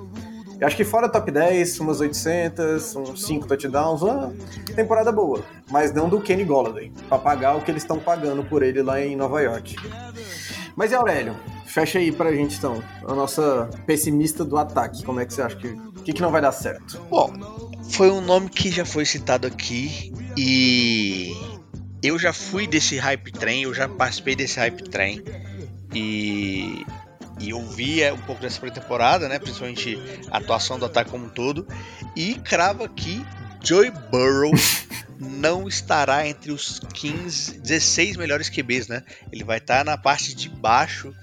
Eu acho que fora top 10, umas 800, uns 5 touchdowns, uma temporada boa, mas não do Kenny Golladay, para pagar o que eles estão pagando por ele lá em Nova York. Mas e Aurélio, fecha aí pra gente então, a nossa pessimista do ataque, como é que você acha que, o que, que não vai dar certo?
Bom, foi um nome que já foi citado aqui e eu já fui desse hype train, eu já participei desse hype train e, e eu via um pouco dessa pré-temporada, né? Principalmente a atuação do ataque como um todo. E cravo aqui, Joey Burrow não estará entre os 15, 16 melhores QBs, né? Ele vai estar na parte de baixo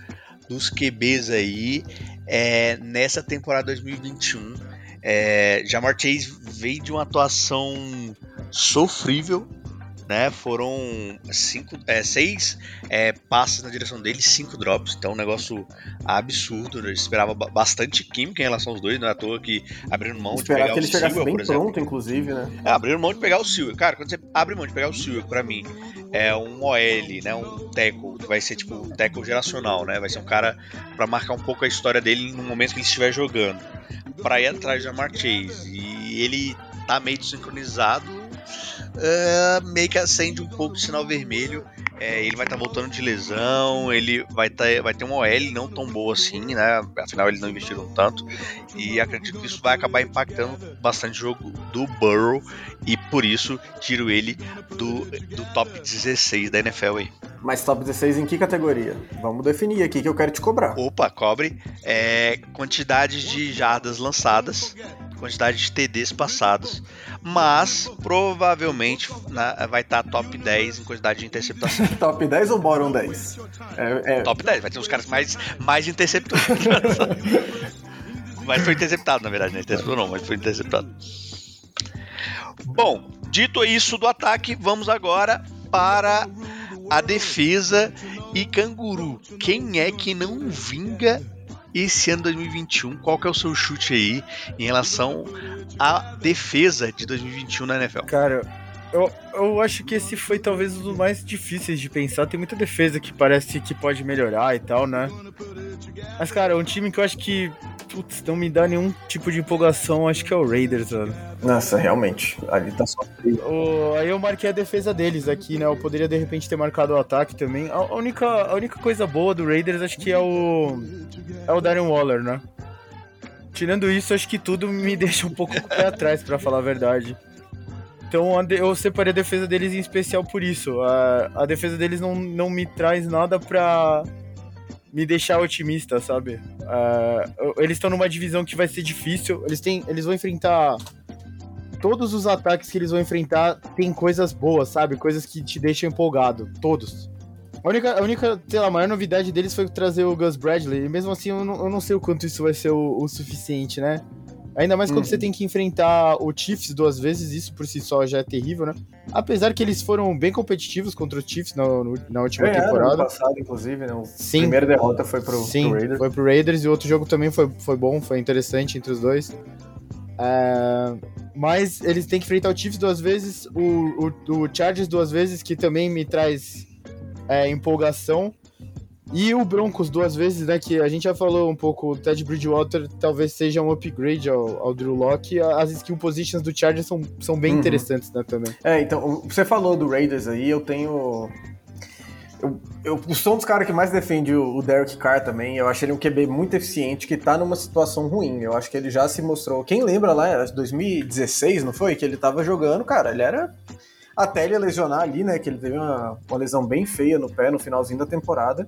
dos QBs aí é, nessa temporada 2021. É, Jamar Chase veio de uma atuação sofrível, né? Foram cinco, é, seis é, passes na direção dele, cinco drops, então um negócio absurdo. né? Eu esperava ba- bastante química em relação aos dois, não é à toa que abriram mão de pegar
que ele
o
chegasse bem
por exemplo.
pronto, inclusive, né?
É, abriram mão de pegar o Silva. Cara, quando você abre mão de pegar o Silva, pra mim, é um OL, né? Um tackle, que vai ser tipo um tackle geracional, né? Vai ser um cara pra marcar um pouco a história dele no momento que ele estiver jogando. Pra ir atrás de Jamar Chase. E ele tá meio desincronizado. É, meio que acende um pouco de sinal vermelho. É, ele vai estar voltando de lesão, ele vai, tá, vai ter uma OL não tão boa assim, né? Afinal, eles não investiram tanto. E acredito que isso vai acabar impactando bastante o jogo do Burrow. E por isso tiro ele do, do top 16 da NFL aí.
Mas top 16 em que categoria? Vamos definir aqui que eu quero te cobrar.
Opa, cobre é, quantidade de jardas lançadas, quantidade de TDs passados, mas provavelmente na- vai estar top 10 em quantidade de interceptação.
top 10 ou bottom 10? É, é-
top 10, vai ter uns caras mais, mais interceptores. mas foi interceptado, na verdade, não interceptou não, mas foi interceptado. Bom, dito isso do ataque, vamos agora para a defesa e canguru. Quem é que não vinga esse ano 2021? Qual que é o seu chute aí em relação à defesa de 2021 na NFL?
Cara, eu, eu acho que esse foi talvez um dos mais difíceis de pensar. Tem muita defesa que parece que pode melhorar e tal, né? Mas, cara, um time que eu acho que putz, não me dá nenhum tipo de empolgação, acho que é o Raiders, mano.
Nossa, realmente. Ali tá só.
O, aí eu marquei a defesa deles aqui, né? Eu poderia de repente ter marcado o ataque também. A, única, a única coisa boa do Raiders acho que é o. É o Darren Waller, né? Tirando isso, acho que tudo me deixa um pouco com o pé atrás, pra falar a verdade. Então eu separei a defesa deles em especial por isso. A, a defesa deles não, não me traz nada pra me deixar otimista, sabe? Ah, eles estão numa divisão que vai ser difícil. Eles, têm, eles vão enfrentar. Todos os ataques que eles vão enfrentar tem coisas boas, sabe? Coisas que te deixam empolgado. Todos. A única, a única, sei lá, maior novidade deles foi trazer o Gus Bradley. E mesmo assim, eu não, eu não sei o quanto isso vai ser o, o suficiente, né? Ainda mais quando
Uhum.
você tem que enfrentar o Chiefs duas vezes, isso por si só já é terrível, né? Apesar que eles foram bem competitivos contra o Chiefs na, no- na última
Ganharam ano
temporada.
passado, inclusive, né?
Sim.
primeira derrota foi pro,
Sim,
pro Raiders.
foi pro Raiders e o outro jogo também foi, foi bom, foi interessante entre os dois. É, mas eles têm que enfrentar o Chiefs duas vezes, o, o, o Chargers duas vezes, que também me traz é, empolgação. E o Broncos duas vezes, né? Que a gente já falou um pouco, o Ted Bridgewater talvez seja um upgrade ao, ao Drew Locke. As skill positions do Chargers são, são bem
Uhum.
interessantes, né, também.
É, então, você falou do Raiders aí, eu tenho. Eu, eu sou um dos caras que mais defende o, o Derek Carr também. Eu acho ele um QB muito eficiente, que tá numa situação ruim. Eu acho que ele já se mostrou. Quem lembra lá, era 2016, não foi? Que ele tava jogando, cara, ele era. Até ele lesionar ali, né? Que ele teve uma, uma lesão bem feia no pé no finalzinho da temporada.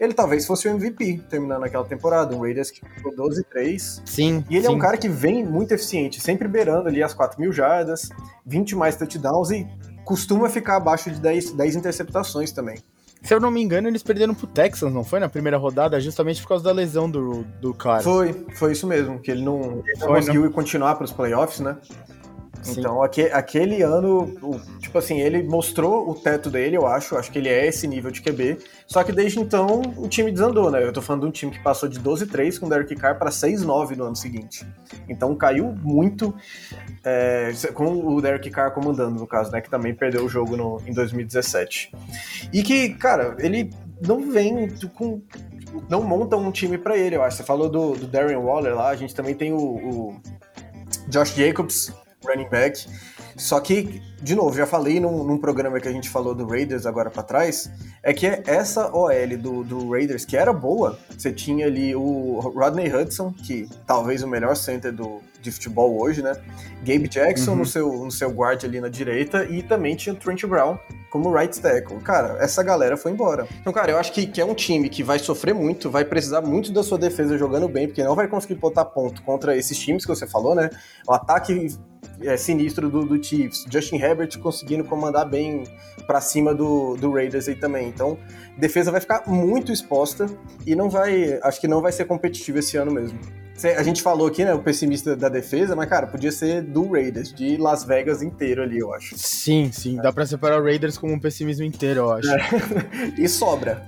Ele talvez fosse o MVP terminando aquela temporada. Um Raiders que ficou 12-3.
Sim.
E ele é
sim.
um cara que vem muito eficiente, sempre beirando ali as 4 mil jardas, 20 mais touchdowns e costuma ficar abaixo de 10, 10 interceptações também.
Se eu não me engano, eles perderam pro Texans, não foi? Na primeira rodada, justamente por causa da lesão do, do cara.
Foi, foi isso mesmo, que ele não, ele não
Foi,
conseguiu continuar para os playoffs, né? Então, aque- aquele ano, o- tipo assim, ele mostrou o teto dele, eu acho. Acho que ele é esse nível de QB. Só que desde então, o time desandou, né? Eu tô falando de um time que passou de 12-3 com o Derek Carr para 6-9 no ano seguinte. Então, caiu muito é, com o Derek Carr comandando, no caso, né? Que também perdeu o jogo no, em 2017. E que, cara, ele não vem com. Não monta um time para ele, eu acho. Você falou do, do Darren Waller lá, a gente também tem o- o Josh Jacobs, running back. Só que, de novo, já falei num, num programa que a gente falou do Raiders agora pra trás, é que essa OL do, do Raiders, que era boa, você tinha ali o Rodney Hudson, que talvez o melhor center do, de futebol hoje, né? Gabe Jackson
Uhum.
no, seu, no seu guard ali na direita, e também tinha o Trent Brown como right tackle. Cara, essa galera foi embora. Então, cara, eu acho que, que é um time que vai sofrer muito, vai precisar muito da sua defesa jogando bem, porque não vai conseguir botar ponto contra esses times que você falou, né? O ataque é, sinistro do, do Chiefs, Justin Herbert conseguindo comandar bem pra cima do, do Raiders aí também. Então, defesa vai ficar muito exposta e não vai, acho que não vai ser competitivo esse ano mesmo. A gente falou aqui, né, o pessimista da defesa, mas cara, podia ser do Raiders, de Las Vegas inteiro ali, eu acho.
Sim, sim. Dá pra separar o Raiders como um pessimismo inteiro, eu acho.
E sobra.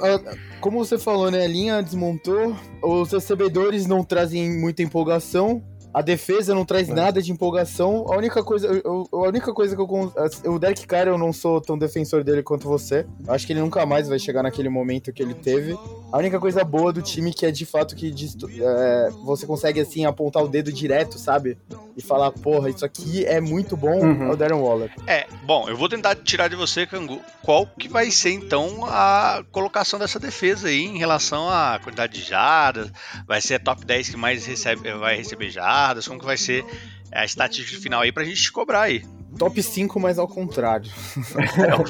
Ah, Como você falou, né? A linha desmontou, os recebedores não trazem muita empolgação. A defesa não traz
É.
nada de empolgação. A única coisa, eu- eu- a única coisa que eu. O Derek Carr, eu não sou tão defensor dele quanto você. Acho que ele nunca mais vai chegar naquele momento que ele teve. A única coisa boa do time que é de fato que é, você consegue, assim, apontar o dedo direto, sabe? E falar, porra, isso aqui é muito bom,
Uhum.
é o Darren Waller.
É, bom, eu vou tentar tirar de você, Cangu, qual que vai ser então a colocação dessa defesa aí em relação à quantidade de jardas, vai ser a top 10 que mais recebe, vai receber jardas, como que vai ser a estatística final aí pra gente te cobrar aí.
Top 5, mas ao contrário.
É o,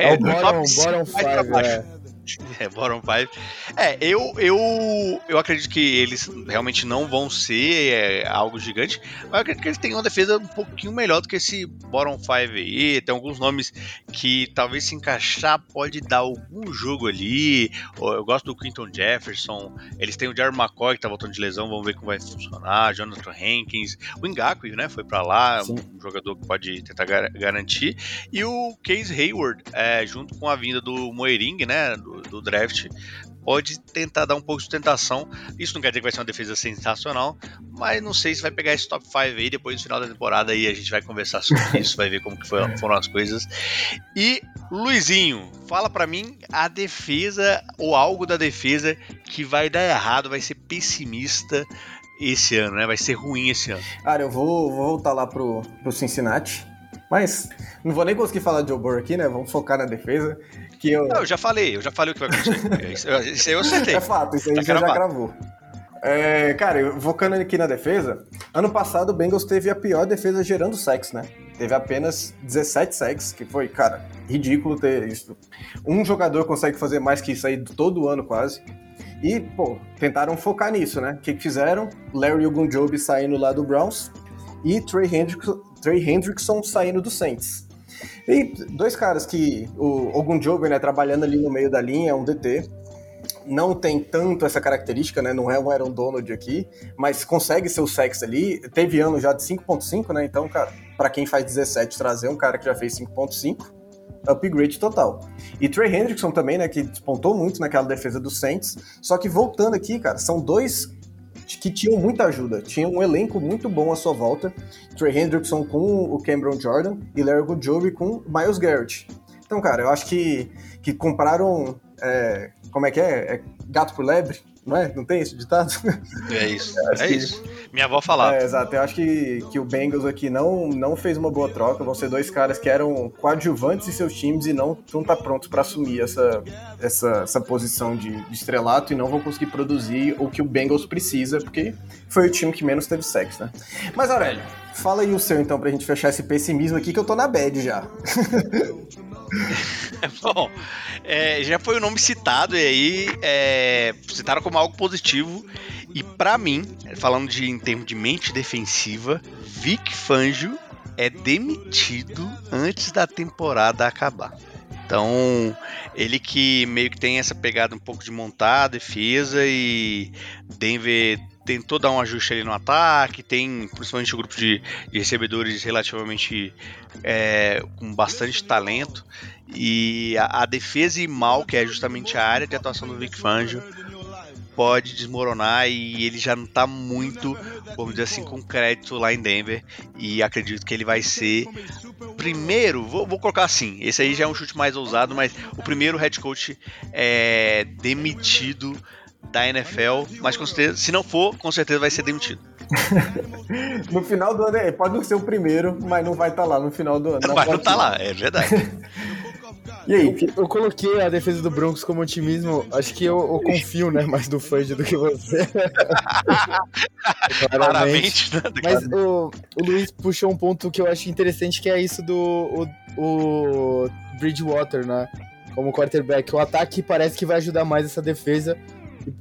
É, o
do
bottom,
top cinco
bottom
mais pra
5,
baixo.
é.
É, bottom five. É, eu, eu, eu acredito que eles realmente não vão ser é, algo gigante, mas eu acredito que eles têm uma defesa um pouquinho melhor do que esse bottom five aí. Tem alguns nomes que talvez se encaixar pode dar algum jogo ali. Eu gosto do Quinton Jefferson. Eles têm o Jared McCoy que tá voltando de lesão, vamos ver como vai funcionar. Jonathan Hankins. O Ngakwe, né, foi pra lá,
Sim.
um jogador que pode tentar gar- garantir. E o Case Hayward, é, junto com a vinda do Moering, né, do do draft, pode tentar dar um pouco de sustentação. Isso não quer dizer que vai ser uma defesa sensacional, mas não sei se vai pegar esse top 5 aí depois do final da temporada e a gente vai conversar sobre isso, vai ver como que foram as coisas. E Luizinho, fala para mim a defesa ou algo da defesa que vai dar errado, vai ser pessimista esse ano, né? Vai ser ruim esse ano.
Cara, eu vou, vou voltar lá pro, pro Cincinnati. Mas não vou nem conseguir falar de Joe Burrow aqui, né? Vamos focar na defesa. Que eu...
Não, eu já falei, eu já falei o que vai acontecer. isso aí eu acertei.
É fato, isso aí tá você já cravou. É, cara, focando aqui na defesa, ano passado o Bengals teve a pior defesa gerando sacks, né? Teve apenas 17 sacks, que foi, cara, ridículo ter isso. Um jogador consegue fazer mais que isso aí todo ano quase. E, pô, tentaram focar nisso, né? O que, que fizeram? Larry Ogunjobi saindo lá do Browns e Trey Hendrickson, Trey Hendrickson saindo do Saints. E dois caras que o Ogunjobi, né, trabalhando ali no meio da linha, um DT, não tem tanto essa característica, né? Não é um Aaron Donald aqui, mas consegue ser o sex ali. Teve ano já de 5.5, né? Então, cara, para quem faz 17 trazer um cara que já fez 5.5, upgrade total. E Trey Hendrickson também, né, que despontou muito naquela defesa do Saints. Só que voltando aqui, cara, são dois que tinham muita ajuda, tinham um elenco muito bom à sua volta. Trey Hendrickson com o Cameron Jordan e Larry Goodjoby com Miles Garrett. Então, cara, eu acho que, que compraram. É, como é que é? é? Gato por lebre? Não é? Não tem esse ditado?
É isso. é que... isso. Minha avó falava.
É, exato. Eu acho que, que o Bengals aqui não, não fez uma boa troca. Vão ser dois caras que eram coadjuvantes em seus times e não estão tá prontos para assumir essa, essa, essa posição de, de, estrelato e não vão conseguir produzir o que o Bengals precisa, porque foi o time que menos teve sexo, né? Mas, Aurélio, fala aí o seu então pra gente fechar esse pessimismo aqui que eu tô na bad já.
Bom, é, já foi o nome citado e aí é, citaram como algo positivo. E para mim, falando de em termos de mente defensiva, Vic Fangio é demitido antes da temporada acabar. Então, ele que meio que tem essa pegada um pouco de montar defesa e Denver tentou dar um ajuste ali no ataque, tem principalmente um grupo de, de, recebedores relativamente é, com bastante talento. E a, a, defesa e mal, que é justamente a área de atuação do Vic Fangio, pode desmoronar e ele já não está muito, vamos dizer assim, com crédito lá em Denver. E acredito que ele vai ser primeiro, vou, vou colocar assim, esse aí já é um chute mais ousado, mas o primeiro head coach é demitido da NFL, mas com certeza, se não for, com certeza vai ser demitido.
no final do ano, é, pode não ser o primeiro, mas não vai estar tá lá no final do ano.
Não
mas
não tá lá, é verdade.
E aí? Eu, eu, coloquei a defesa do Broncos como otimismo. Acho que eu, eu confio, né, mais do Fudge do que você.
Claramente. Né,
Mas o, o Luiz puxou um ponto que eu acho interessante, que é isso do o, o Bridgewater, né? Como quarterback. O ataque parece que vai ajudar mais essa defesa.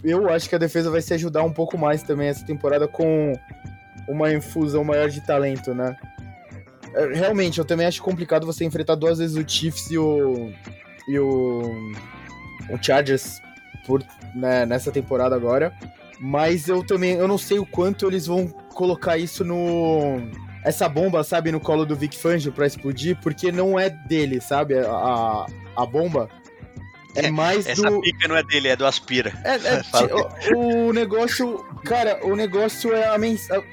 Eu acho que a defesa vai se ajudar um pouco mais também essa temporada com uma infusão maior de talento, né? É, realmente, eu também acho complicado você enfrentar duas vezes o Chiefs e o. e o. o Chargers por, né, nessa temporada agora. Mas eu também. Eu não sei o quanto eles vão colocar isso no. Essa bomba, sabe, no colo do Vic Fangio pra explodir, porque não é dele, sabe? A, a bomba. É, é mais
Essa
do.
pica não é dele, é do Aspira.
É, é o, o, negócio. Cara, o negócio é a mensagem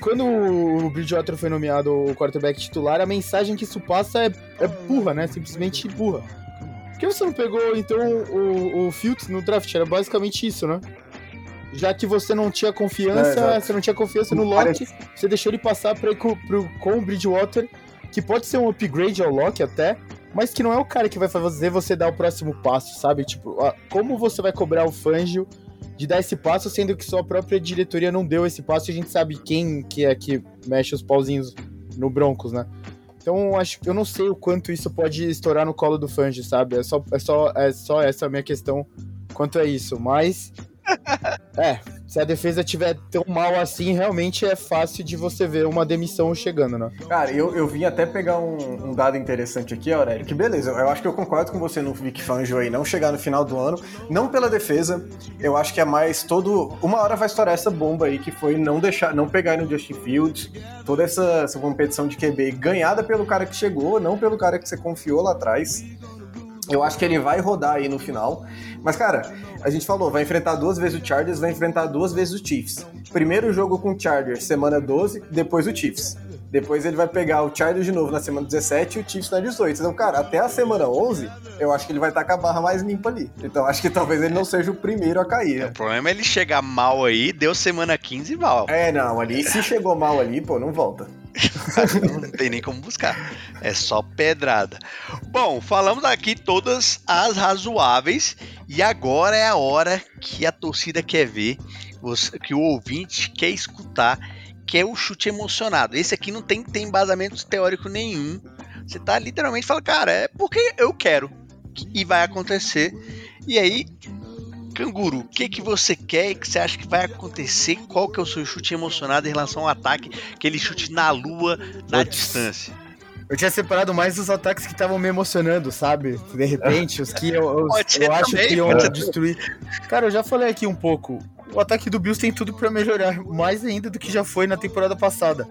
quando o Bridgewater foi nomeado o quarterback titular, a mensagem que isso passa é, é burra, né? Simplesmente burra. Por que você não pegou, então, o, o Fields no draft? Era basicamente isso, né? Já que você não tinha confiança, é, você não tinha confiança no Locke, você deixou ele passar pra, pro, pro, com o Bridgewater, que pode ser um upgrade ao Locke até, mas que não é o cara que vai fazer você dar o próximo passo, sabe? Tipo, como você vai cobrar o Fangio de dar esse passo, sendo que sua própria diretoria não deu esse passo e a gente sabe quem que é que mexe os pauzinhos no Broncos, né? Então, acho eu não sei o quanto isso pode estourar no colo do Fange, sabe? É só, é só, é só essa a minha questão quanto a isso. Mas é, se a defesa tiver tão mal assim, realmente é fácil de você ver uma demissão chegando, né?
Cara, eu, eu vim até pegar um, um dado interessante aqui, Aurélio, que beleza, eu acho que eu concordo com você no Vic Fangio aí, não chegar no final do ano, não pela defesa, eu acho que é mais todo... Uma hora vai estourar essa bomba aí, que foi não deixar, não pegar no Justin Fields, toda essa, essa competição de QB ganhada pelo cara que chegou, não pelo cara que você confiou lá atrás. Eu acho que ele vai rodar aí no final. Mas, cara, a gente falou, vai enfrentar duas vezes o Chargers, vai enfrentar duas vezes o Chiefs. Primeiro jogo com o Chargers, semana 12, depois o Chiefs. Depois ele vai pegar o Chargers de novo na semana 17 e o Chiefs na 18. Então, cara, até a semana 11, eu acho que ele vai estar com a barra mais limpa ali. Então, acho que talvez ele não seja o primeiro a cair.
O problema é ele chegar mal aí, deu semana 15 e mal.
É, não, ali, se chegou mal ali, pô, não volta.
não tem nem como buscar. É só pedrada. Bom, falamos aqui todas as razoáveis e agora é a hora que a torcida quer ver, que o ouvinte quer escutar que é o chute emocionado. Esse aqui não tem, tem embasamento teórico nenhum. Você tá literalmente falando, cara, é porque eu quero. E vai acontecer. E aí, Canguru, o que, que você quer e que você acha que vai acontecer? Qual que é o seu chute emocionado em relação ao ataque? Aquele chute na lua, na distância.
Eu tinha separado mais os ataques que estavam me emocionando, sabe? De repente, os que eu, eu, eu acho que iam destruir. Cara, eu já falei aqui um pouco o ataque do Bills tem tudo para melhorar mais ainda do que já foi na temporada passada.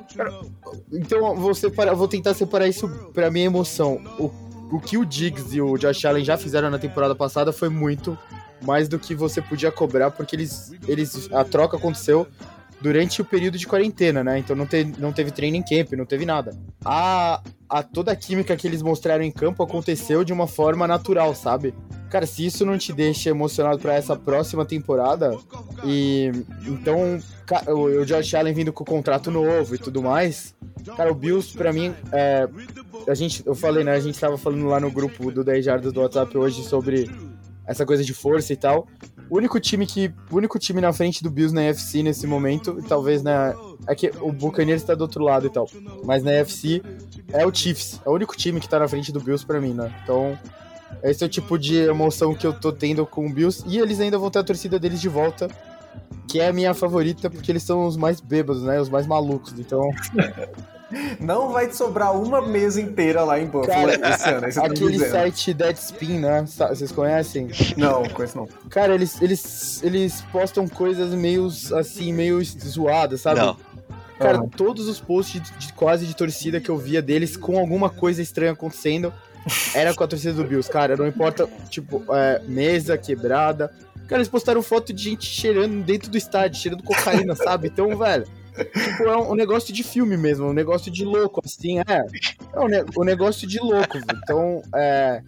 Então vou, separar, vou tentar separar isso para minha emoção. O, o que o Diggs e o Josh Allen já fizeram na temporada passada foi muito mais do que você podia cobrar, porque eles, eles a troca aconteceu durante o período de quarentena, né? Então não, te, não teve training camp, não teve nada. A, a toda a química que eles mostraram em campo aconteceu de uma forma natural, sabe? Cara, se isso não te deixa emocionado para essa próxima temporada, e então o Josh Allen vindo com o contrato novo e tudo mais, cara, o Bills para mim é, a gente, eu falei, né, a gente tava falando lá no grupo do 10 Jardas do WhatsApp hoje sobre essa coisa de força e tal. O único time que. O único time na frente do Bills na NFC nesse momento, talvez na. É que o Buccaneers tá do outro lado e tal. Mas na NFC é o Chiefs. É o único time que tá na frente do Bills pra mim, né? Então. Esse é o tipo de emoção que eu tô tendo com o Bills. E eles ainda vão ter a torcida deles de volta. Que é a minha favorita, porque eles são os mais bêbados, né? Os mais malucos. Então.
Não vai te sobrar uma mesa inteira lá em Buffalo
Cara, esse ano. Tá aquele site Deadspin, né? Vocês conhecem?
Não, conheço não.
Cara, eles, eles, eles postam coisas meio assim, meio zoadas, sabe? Não. Cara, uhum. todos os posts de, de, quase de torcida que eu via deles com alguma coisa estranha acontecendo era com a torcida do Bills, cara. Não importa, tipo, é, mesa quebrada. Cara, eles postaram foto de gente cheirando dentro do estádio, cheirando cocaína, sabe? Então, velho tipo, é um, negócio de filme mesmo, um negócio de louco, assim, é. É um, ne um negócio de louco. Então, é.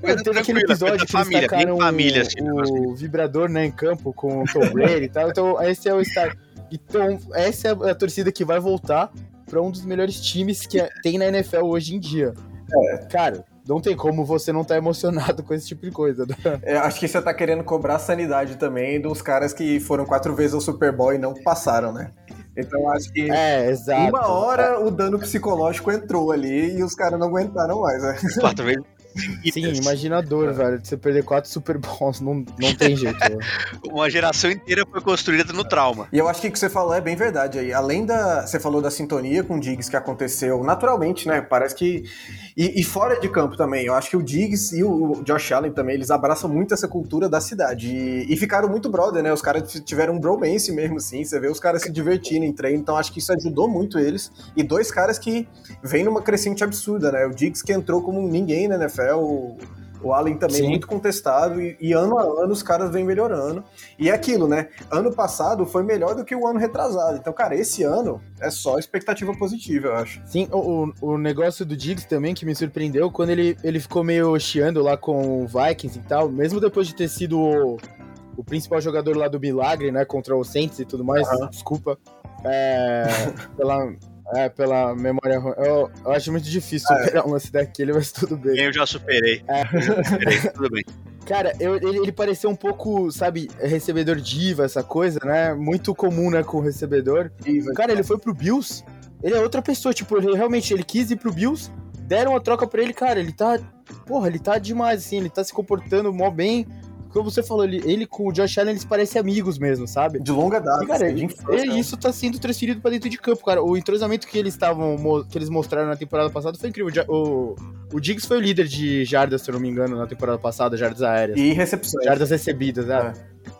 Coisa teve aquele episódio que família, eles tacaram família, assim, o, o vibrador né, em campo com o Tom Brady e tal. Então, esse é o estádio. Então, essa é a torcida que vai voltar para um dos melhores times que é, tem na NFL hoje em dia. É. Cara, não tem como você não estar tá emocionado com esse tipo de coisa. Né?
É, acho que você tá querendo cobrar sanidade também dos caras que foram quatro vezes ao Super Bowl e não passaram, né? Então acho que
é,
uma hora o dano psicológico entrou ali e os caras não aguentaram mais. Né?
Quatro vezes
Sim, imaginador, velho. Você perder quatro Super Bowls, não, não tem jeito.
Uma geração inteira foi construída no trauma.
E eu acho que o que você falou é bem verdade aí. Além da. Você falou da sintonia com o Diggs que aconteceu naturalmente, né? Parece que. E, e, fora de campo também. Eu acho que o Diggs e o Josh Allen também, eles abraçam muito essa cultura da cidade. E, e ficaram muito brother, né? Os caras tiveram um bromance mesmo, assim. Você vê os caras se divertindo em treino. Então acho que isso ajudou muito eles. E dois caras que vêm numa crescente absurda, né? O Diggs que entrou como ninguém na NFL NFL, o, o Allen também Sim. muito contestado e, e, ano a ano os caras vêm melhorando. E é aquilo, né? Ano passado foi melhor do que o ano retrasado. Então, cara, esse ano é só expectativa positiva, eu acho.
Sim, o, o negócio do Diggs também que me surpreendeu quando ele, ele ficou meio chiando lá com o Vikings e tal, mesmo depois de ter sido o, o principal jogador lá do Milagre, né, contra o Saints e tudo mais, uhum. desculpa. É, pela, é, pela memória ruim. Eu, eu acho muito difícil ah, superar um lance daquele, mas tudo bem.
Eu já superei. É. Eu já superei, tudo bem.
Cara, eu, ele, ele pareceu um pouco, sabe, recebedor diva, essa coisa, né? Muito comum, né, com o recebedor. Diva, cara, ele foi pro Bills, ele é outra pessoa, tipo, ele realmente, ele quis ir pro Bills, deram uma troca pra ele, cara, ele tá, porra, ele tá demais, assim, ele tá se comportando mó bem, como você falou, ele, ele com o Josh Allen, eles parecem amigos mesmo, sabe?
De longa data.
E, cara, assim, ele, né? isso tá sendo transferido pra dentro de campo, cara. O entrosamento que eles estavam, que eles mostraram na temporada passada foi incrível. O, o Diggs foi o líder de jardas, se eu não me engano, na temporada passada, jardas aéreas.
E recepções.
Jardas recebidas, né? É.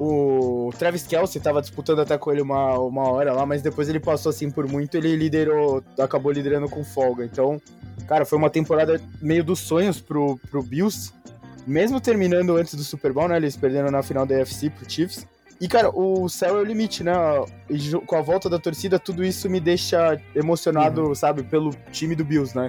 o Travis Kelsey tava disputando até com ele uma, uma hora lá, mas depois ele passou assim por muito, ele liderou, acabou liderando com folga. Então, cara, foi uma temporada meio dos sonhos pro, pro Bills, mesmo terminando antes do Super Bowl, né? Eles perderam na final da UFC pro Chiefs. E, cara, o céu é o limite, né? E com a volta da torcida, tudo isso me deixa emocionado, uhum. sabe, pelo time do Bills, né?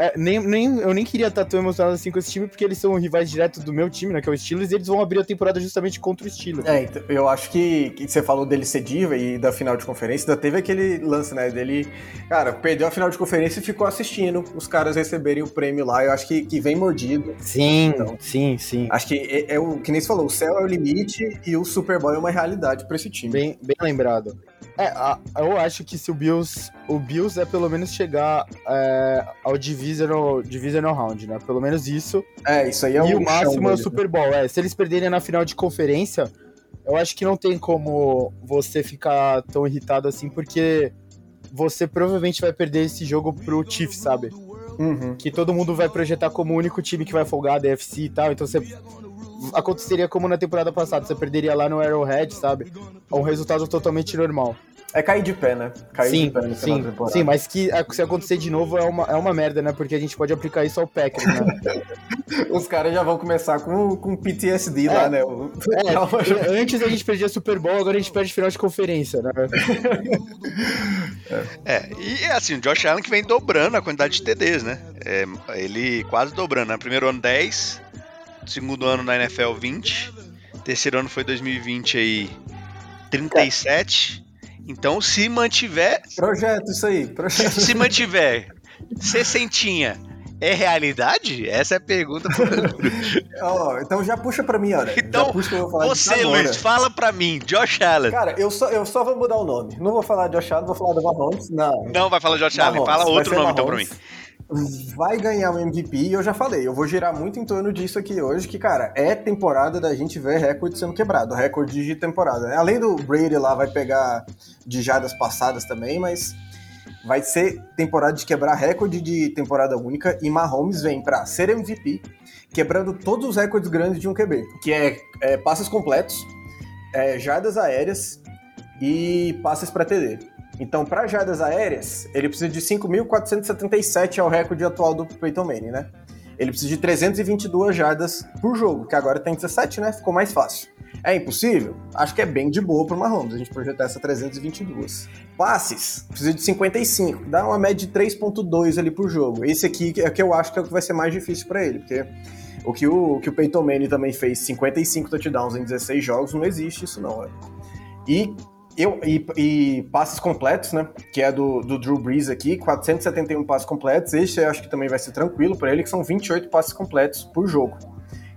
É, nem, nem, eu nem queria estar tão emocionado assim com esse time, porque eles são rivais diretos do meu time, né? Que é o Steelers, e eles vão abrir a temporada justamente contra o Steelers.
É, então, eu acho que, que você falou dele ser diva e da final de conferência, ainda teve aquele lance, né? Dele, cara, perdeu a final de conferência e ficou assistindo os caras receberem o prêmio lá. Eu acho que, que vem mordido.
Sim, então, sim, sim.
Acho que é, é, o que nem você falou, o céu é o limite e o Super Bowl é uma realidade para esse time.
Bem, bem lembrado. É, eu acho que se o Bills. O Bills é pelo menos chegar é, ao divisional, divisional round, né? Pelo menos isso.
É, isso aí é
E o, o máximo é o Super Bowl. É, se eles perderem na final de conferência, eu acho que não tem como você ficar tão irritado assim, porque você provavelmente vai perder esse jogo pro Chiefs, sabe? Uhum. Que todo mundo vai projetar como o único time que vai folgar da UFC e tal. Então você aconteceria como na temporada passada, você perderia lá no Arrowhead, sabe? É um resultado totalmente normal.
É cair de pé, né? Cair
sim,
de pé no
sim, sim, mas que se acontecer de novo é uma, é uma merda, né? Porque a gente pode aplicar isso ao Packers, né?
Os caras já vão começar com, com PTSD é, lá, né?
É, antes a gente perdia Super Bowl, agora a gente perde final de conferência, né?
é, e assim, o Josh Allen que vem dobrando a quantidade de TDs, né? É, ele quase dobrando, né? Primeiro ano 10, segundo ano na NFL 20, terceiro ano foi 2020 aí 37. Então, se mantiver.
Projeto, isso aí. Projeto.
Se, se mantiver sessentinha, é realidade? Essa é a pergunta.
oh, então já puxa pra mim, olha.
Então, você, Luiz, fala pra mim, Josh Allen.
Cara, eu só, eu só vou mudar o nome. Não vou falar de Josh Allen, vou falar do Mahomes. Não.
Não vai falar de Josh Mahomes. Allen, fala outro nome Mahomes. então pra mim
vai ganhar o MVP e eu já falei, eu vou girar muito em torno disso aqui hoje, que, cara, é temporada da gente ver recorde sendo quebrado, recorde de temporada. Além do Brady lá, vai pegar de jadas passadas também, mas vai ser temporada de quebrar recorde de temporada única e Mahomes vem para ser MVP, quebrando todos os recordes grandes de um QB, que é, é passes completos, é, jardas aéreas e passes para TD. Então, para jardas aéreas, ele precisa de 5.477, é o recorde atual do Peyton Manning, né? Ele precisa de 322 jardas por jogo, que agora tem 17, né? Ficou mais fácil. É impossível? Acho que é bem de boa para o Mahomes a gente projetar essa 322. Passes, precisa de 55, dá uma média de 3.2 ali por jogo. Esse aqui é que eu acho que é o que vai ser mais difícil para ele, porque o que o, o que o Peyton Manning também fez, 55 touchdowns em 16 jogos, não existe isso não. É. E eu, e, e, passes completos, né? Que é do, do Drew Brees aqui, 471 passes completos. Esse eu acho que também vai ser tranquilo para ele, que são 28 passes completos por jogo.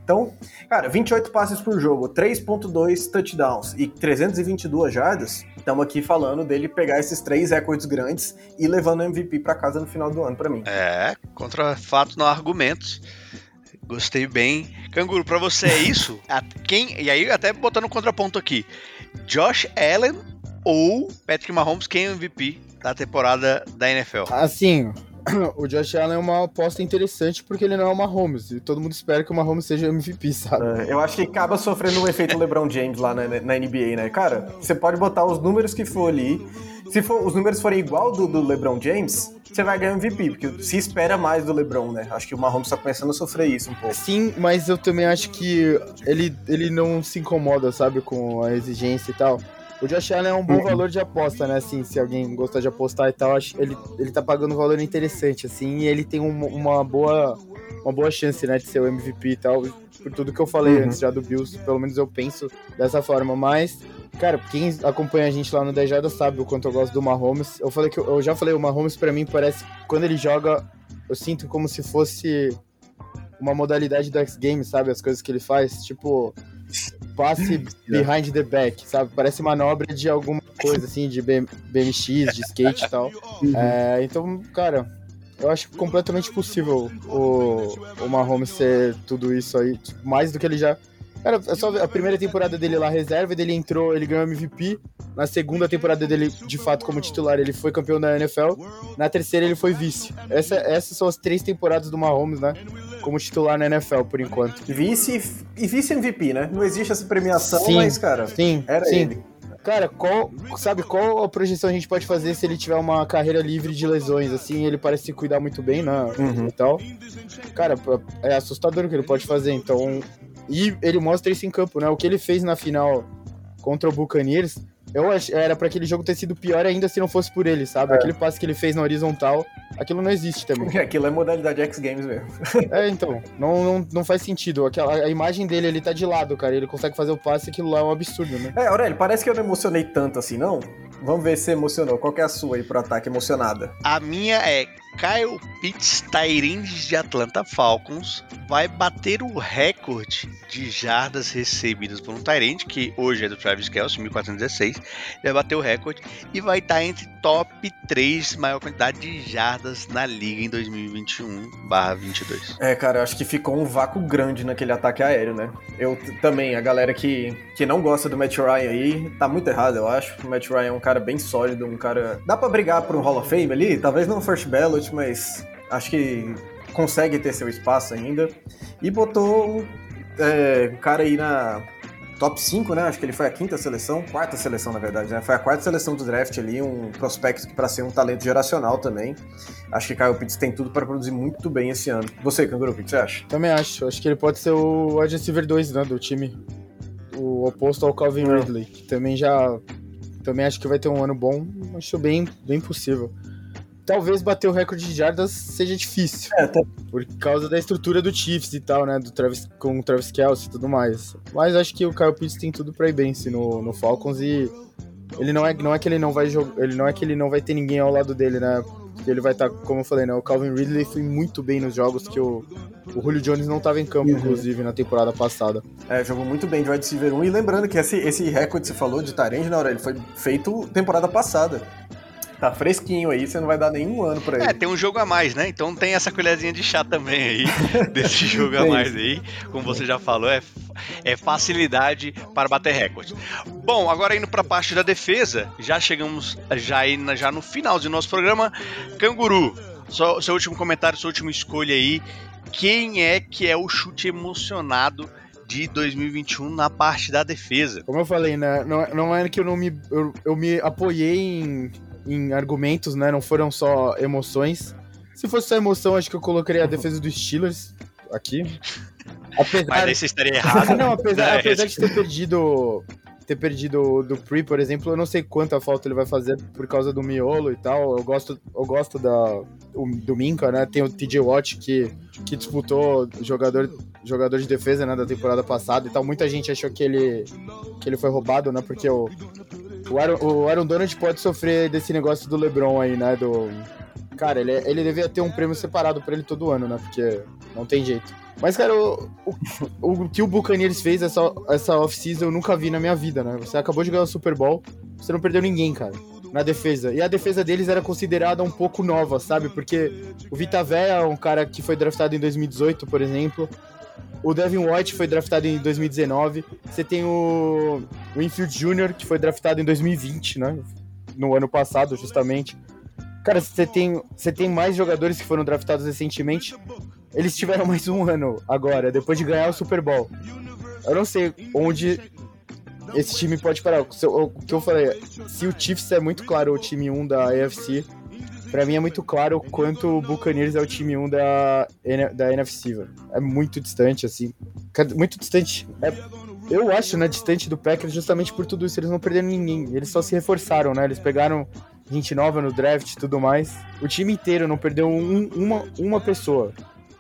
Então, cara, 28 passes por jogo, 3.2 touchdowns e 322 jardas. Estamos aqui falando dele pegar esses três recordes grandes e levando o MVP para casa no final do ano para mim.
É, contra fatos não argumentos. Gostei bem. Canguru, para você é isso? Quem, e aí, até botando um contraponto aqui. Josh Allen ou Patrick Mahomes, quem é o MVP da temporada da NFL?
Assim, o Josh Allen é uma aposta interessante porque ele não é o Mahomes. E todo mundo espera que o Mahomes seja MVP, sabe?
É, eu acho que acaba sofrendo o um efeito LeBron James lá na, na, NBA, né? Cara, você pode botar os números que for ali. Se for, os números forem igual do, do LeBron James, você vai ganhar MVP, porque se espera mais do LeBron, né? Acho que o Mahomes tá começando a sofrer isso um pouco.
Sim, mas eu também acho que ele, ele não se incomoda, sabe, com a exigência e tal. O Josh Allen é um bom uhum. valor de aposta, né? Assim, se alguém gostar de apostar e tal, ele, ele tá pagando um valor interessante, assim, e ele tem um, uma boa uma boa chance, né, de ser o MVP e tal, por tudo que eu falei uhum. antes já do Bills, pelo menos eu penso dessa forma, mas Cara, quem acompanha a gente lá no Dejada sabe o quanto eu gosto do Mahomes. Eu falei que eu, eu já falei, o Mahomes para mim parece quando ele joga, eu sinto como se fosse uma modalidade do X Games, sabe? As coisas que ele faz, tipo passe behind the back, sabe? Parece manobra de alguma coisa assim, de BMX, de skate e tal. Uhum. É, então, cara, eu acho completamente possível o, o Mahomes ser tudo isso aí, tipo, mais do que ele já. Cara, é só a primeira temporada dele lá, reserva, ele entrou, ele ganhou MVP. Na segunda temporada dele, de fato, como titular, ele foi campeão da NFL. Na terceira, ele foi vice. Essa, essas são as três temporadas do Mahomes, né? como titular na NFL por enquanto.
Vice e vice MVP, né? Não existe essa premiação,
Sim,
mas, cara,
sim,
era
sim.
ele.
Cara, qual, sabe qual a projeção a gente pode fazer se ele tiver uma carreira livre de lesões? Assim, ele parece se cuidar muito bem, né?
Uhum.
E tal. Cara, é assustador o que ele pode fazer. Então, e ele mostra isso em campo, né? O que ele fez na final contra o Buccaneers, eu ach, era para aquele jogo ter sido pior ainda se não fosse por ele, sabe?
É.
Aquele passe que ele fez na horizontal, aquilo não existe também.
Aquilo é modalidade X Games mesmo.
É, então, não, não, não faz sentido. Aquela, a imagem dele, ele tá de lado, cara. Ele consegue fazer o passe, aquilo lá é um absurdo, né?
É, Aurélio, parece que eu não emocionei tanto assim, não? Vamos ver se emocionou. Qual que é a sua aí pro ataque emocionada?
A minha é Kyle Pitts, Tyrande de Atlanta Falcons, vai bater o recorde de jardas recebidas por um Tyrande, que hoje é do Travis Kelce, 1416. Vai bater o recorde e vai estar entre top 3 maior quantidade de jardas na liga em 2021/22.
É, cara, eu acho que ficou um vácuo grande naquele ataque aéreo, né? Eu também, a galera que, que não gosta do Matt Ryan aí, tá muito errado, eu acho. O Matt Ryan é um cara bem sólido, um cara. Dá pra brigar por um Hall of Fame ali? Talvez não first ballot, mas acho que consegue ter seu espaço ainda. E botou um, é, um cara aí na top 5, né? Acho que ele foi a quinta seleção, quarta seleção, na verdade, né? Foi a quarta seleção do draft ali, um prospecto que para ser um talento geracional também. Acho que Kyle Pitts tem tudo para produzir muito bem esse ano. Você, Canguru, o que você acha?
Também acho. Acho que ele pode ser o wide receiver 2, né, do time. O oposto ao Calvin. Ridley, que também já... Também acho que vai ter um ano bom. Acho bem, bem possível. Talvez bater o recorde de jardas seja difícil.
É, tá-
Por causa da estrutura do Chiefs e tal, né? Do Travis, com o Travis Kelce e tudo mais. Mas acho que o Kyle Pitts tem tudo pra ir bem no, no Falcons e ele não é, não é que ele não vai jogar. Ele não é que ele não vai ter ninguém ao lado dele, né? Porque ele vai estar, como eu falei, né? O Calvin Ridley foi muito bem nos jogos que o, o Julio Jones não tava em campo,
Uhum.
inclusive, na temporada passada.
É, jogou muito bem de wide receiver 1. E lembrando que esse, esse recorde que você falou de Tyrande, na hora ele foi feito temporada passada. Tá fresquinho aí, você não vai dar nenhum ano pra ele.
É, tem um jogo a mais, né? Então tem essa colherzinha de chá também aí, desse jogo a mais
isso.
aí. Como você já falou, é, é facilidade para bater recorde. Bom, agora indo para a parte da defesa, já chegamos já, aí já no final do nosso programa. Canguru, só, seu último comentário, sua última escolha aí. Quem é que é o chute emocionado de 2021 na parte da defesa?
Como eu falei, né? Não, não é que eu não me. Eu, eu me apoiei em, em argumentos, né? Não foram só emoções. Se fosse só emoção, acho que eu colocaria a defesa dos Steelers aqui. Apesar,
Mas aí você estaria errado.
não, apesar,
É,
apesar de ter perdido ter perdido do Pre, por exemplo, eu não sei quanta falta ele vai fazer por causa do miolo e tal. Eu gosto, eu gosto da, do Minka, né? Tem o TJ Watt que, que disputou jogador, jogador de defesa né, da temporada passada e tal. Muita gente achou que ele, que ele foi roubado, né? Porque o, o, Aaron, o Aaron Donald pode sofrer desse negócio do LeBron aí, né? Do, cara, ele, ele devia ter um prêmio separado pra ele todo ano, né? Porque não tem jeito. Mas, cara, o, o, o que o Buccaneers fez essa, essa off-season eu nunca vi na minha vida, né? Você acabou de ganhar o Super Bowl, você não perdeu ninguém, cara, na defesa. E a defesa deles era considerada um pouco nova, sabe? Porque o Vita é um cara que foi draftado em 2018, por exemplo. O Devin White foi draftado em 2019. Você tem o Winfield Jr., que foi draftado em 2020, né? No ano passado, justamente. Cara, você tem, você tem mais jogadores que foram draftados recentemente. Eles tiveram mais um ano agora, depois de ganhar o Super Bowl. Eu não sei onde esse time pode parar. O que eu falei, se o Chiefs é muito claro o time 1 da AFC, pra mim é muito claro o quanto o Buccaneers é o time 1 da, da NFC, velho. É muito distante, assim. Muito distante. É- eu acho, né, distante do Packers justamente por tudo isso. Eles não perderam ninguém. Eles só se reforçaram, né? Eles pegaram gente nova no draft e tudo mais. O time inteiro não perdeu um- uma, uma pessoa.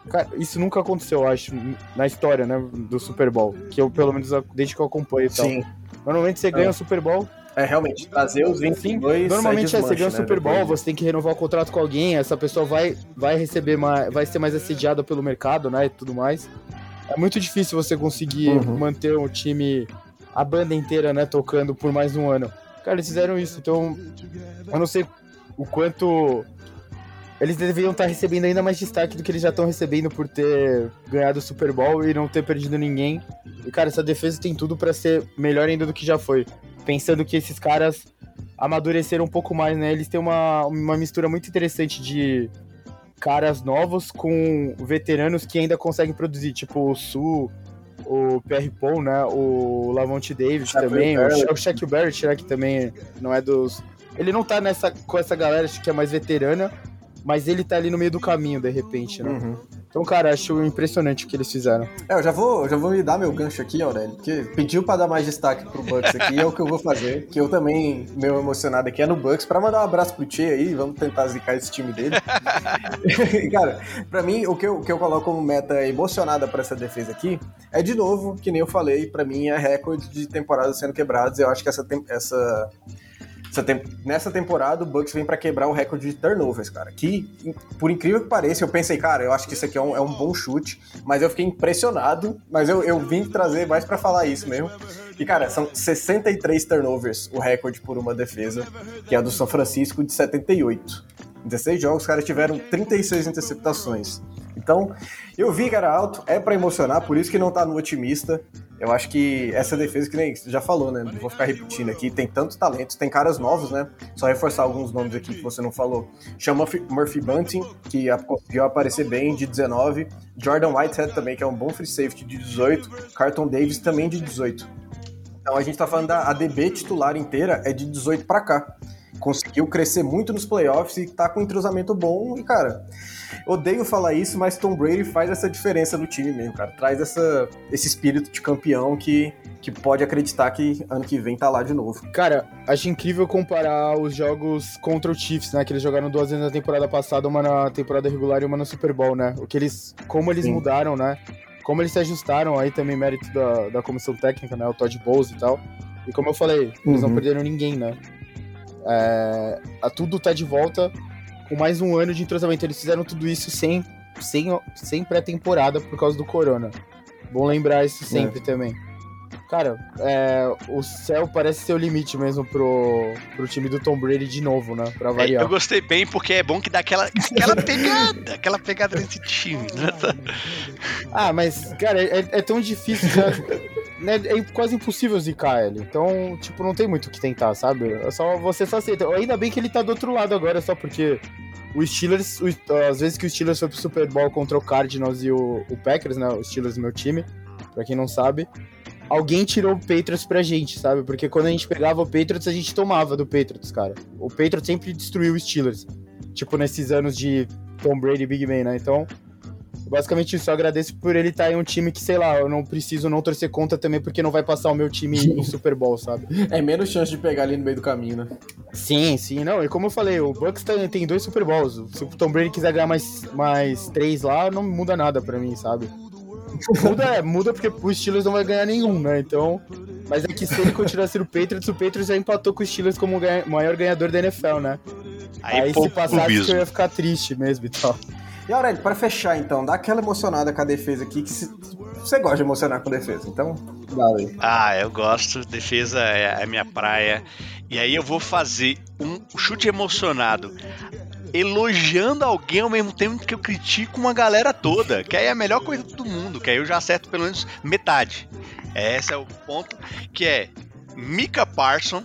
Cara, isso nunca aconteceu, eu acho, na história, né, do Super Bowl. Que eu, pelo menos, desde que eu acompanho e tal.
Sim.
Normalmente você ganha o Super Bowl,
É, realmente, trazer os
Sim,
22
normalmente é, você ganha o
né,
Super Bowl,
depois
você tem que renovar o contrato com alguém, essa pessoa vai, vai receber mais, vai ser mais assediada pelo mercado, né, e tudo mais. É muito difícil você conseguir
Uhum.
manter o time, a banda inteira, né, tocando por mais um ano. Cara, eles fizeram isso, então eu não sei o quanto eles deveriam estar recebendo ainda mais destaque do que eles já estão recebendo por ter ganhado o Super Bowl e não ter perdido ninguém. E, cara, essa defesa tem tudo pra ser melhor ainda do que já foi. Pensando que esses caras amadureceram um pouco mais, né? Eles têm uma, uma mistura muito interessante de caras novos com veteranos que ainda conseguem produzir, tipo o Su, o Pierre Paul, né? O Lavonte Davis também, o,
Barrett.
Sha- o Shaquille Barrett, né? Que também não é dos. Ele não tá nessa, com essa galera acho que é mais veterana, mas ele tá ali no meio do caminho, de repente, né?
Uhum.
Então, cara, acho impressionante o que eles fizeram.
É, eu já vou, eu já vou me dar meu gancho aqui, Aurélio, porque pediu pra dar mais destaque pro Bucks aqui, é o que eu vou fazer, que eu também, meio emocionado aqui, é no Bucks, pra mandar um abraço pro Tchê aí, vamos tentar zicar esse time dele. Cara, pra mim, o que eu, o que eu coloco como meta emocionada pra essa defesa aqui, é de novo, que nem eu falei, pra mim é recorde de temporadas sendo quebrados, eu acho que essa, tem- essa essa nessa temporada o Bucks vem pra quebrar o recorde de turnovers, cara. Que, por incrível que pareça, eu pensei, cara, eu acho que isso aqui é um, é um bom chute, mas eu fiquei impressionado. Mas eu, eu vim trazer mais pra falar isso mesmo. E, cara, são 63 turnovers o recorde por uma defesa, que é a do São Francisco de 78. Em 16 jogos, os caras tiveram 36 interceptações. Então, eu vi era alto, é pra emocionar, por isso que não tá no otimista. Eu acho que essa defesa, que nem você já falou, né? Não vou ficar repetindo aqui, tem tantos talentos, tem caras novos, né? Só reforçar alguns nomes aqui que você não falou. Chama Murphy- Bunting, que conseguiu aparecer bem, de 19. Jordan Whitehead também, que é um bom free safety, de 18. Carlton Davis também de 18. Então a gente tá falando da ADB titular inteira, é de 18 pra cá. Conseguiu crescer muito nos playoffs e tá com um entrosamento bom. E, cara, odeio falar isso, mas Tom Brady faz essa diferença no time mesmo, cara. Traz essa, esse espírito de campeão que, que pode acreditar que ano que vem tá lá de novo.
Cara, acho incrível comparar os jogos contra o Chiefs, né? Que eles jogaram duas vezes na temporada passada, uma na temporada regular e uma no Super Bowl, né? O que eles. Como eles
Sim.
mudaram, né? Como eles se ajustaram, aí também mérito da, da comissão técnica, né? O Todd Bowles e tal. E como eu falei, eles não
Uhum.
perderam ninguém, né? É, a tudo tá de volta com mais um ano de entrosamento. Eles fizeram tudo isso sem, sem, sem pré-temporada por causa do Corona. Bom lembrar isso sempre também. Cara, é, o céu parece ser o limite mesmo pro, pro time do Tom Brady de novo, né? Pra
É,
variar.
eu gostei bem porque é bom que dá aquela, aquela pegada, aquela pegada nesse time. Né?
Ah, mas, cara, é, é tão difícil, já, né? É quase impossível zicar ele. Então, tipo, não tem muito o que tentar, sabe? É só, você só aceita. Ainda bem que ele tá do outro lado agora, só porque o Steelers, o, às vezes que o Steelers foi pro Super Bowl contra o Cardinals e o, o Packers, né? O Steelers, meu time, pra quem não sabe. Alguém tirou o Patriots pra gente, sabe? Porque quando a gente pegava o Patriots, a gente tomava do Patriots, cara. O Patriots sempre destruiu o Steelers. Tipo, nesses anos de Tom Brady e Big Ben, né? Então, basicamente isso. Eu agradeço por ele estar em um time que, sei lá, eu não preciso não torcer contra também, porque não vai passar o meu time em Super Bowl, sabe?
É menos chance de pegar ali no meio do caminho, né?
Sim, sim, não. E como eu falei, o Bucks tem, tem dois Super Bowls. Se o Tom Brady quiser ganhar mais, mais três lá, não muda nada pra mim, sabe? Muda, é, muda porque o Steelers não vai ganhar nenhum, né? Então. Mas é que se ele continuar sendo o Patriots, o Patriots já empatou com o Steelers como o ganha- maior ganhador da NFL, né?
Aí,
Aí, se passasse, eu ia ficar triste mesmo e tal.
E Aurélio, pra fechar então, dá aquela emocionada com a defesa aqui, que você gosta de emocionar com defesa, então aí.
Ah, eu gosto. Defesa é a minha praia. E aí eu vou fazer um chute emocionado. Elogiando alguém ao mesmo tempo que eu critico uma galera toda. Que aí é a melhor coisa do mundo. Que aí eu já acerto pelo menos metade. Esse é o ponto. Que é Mika Parson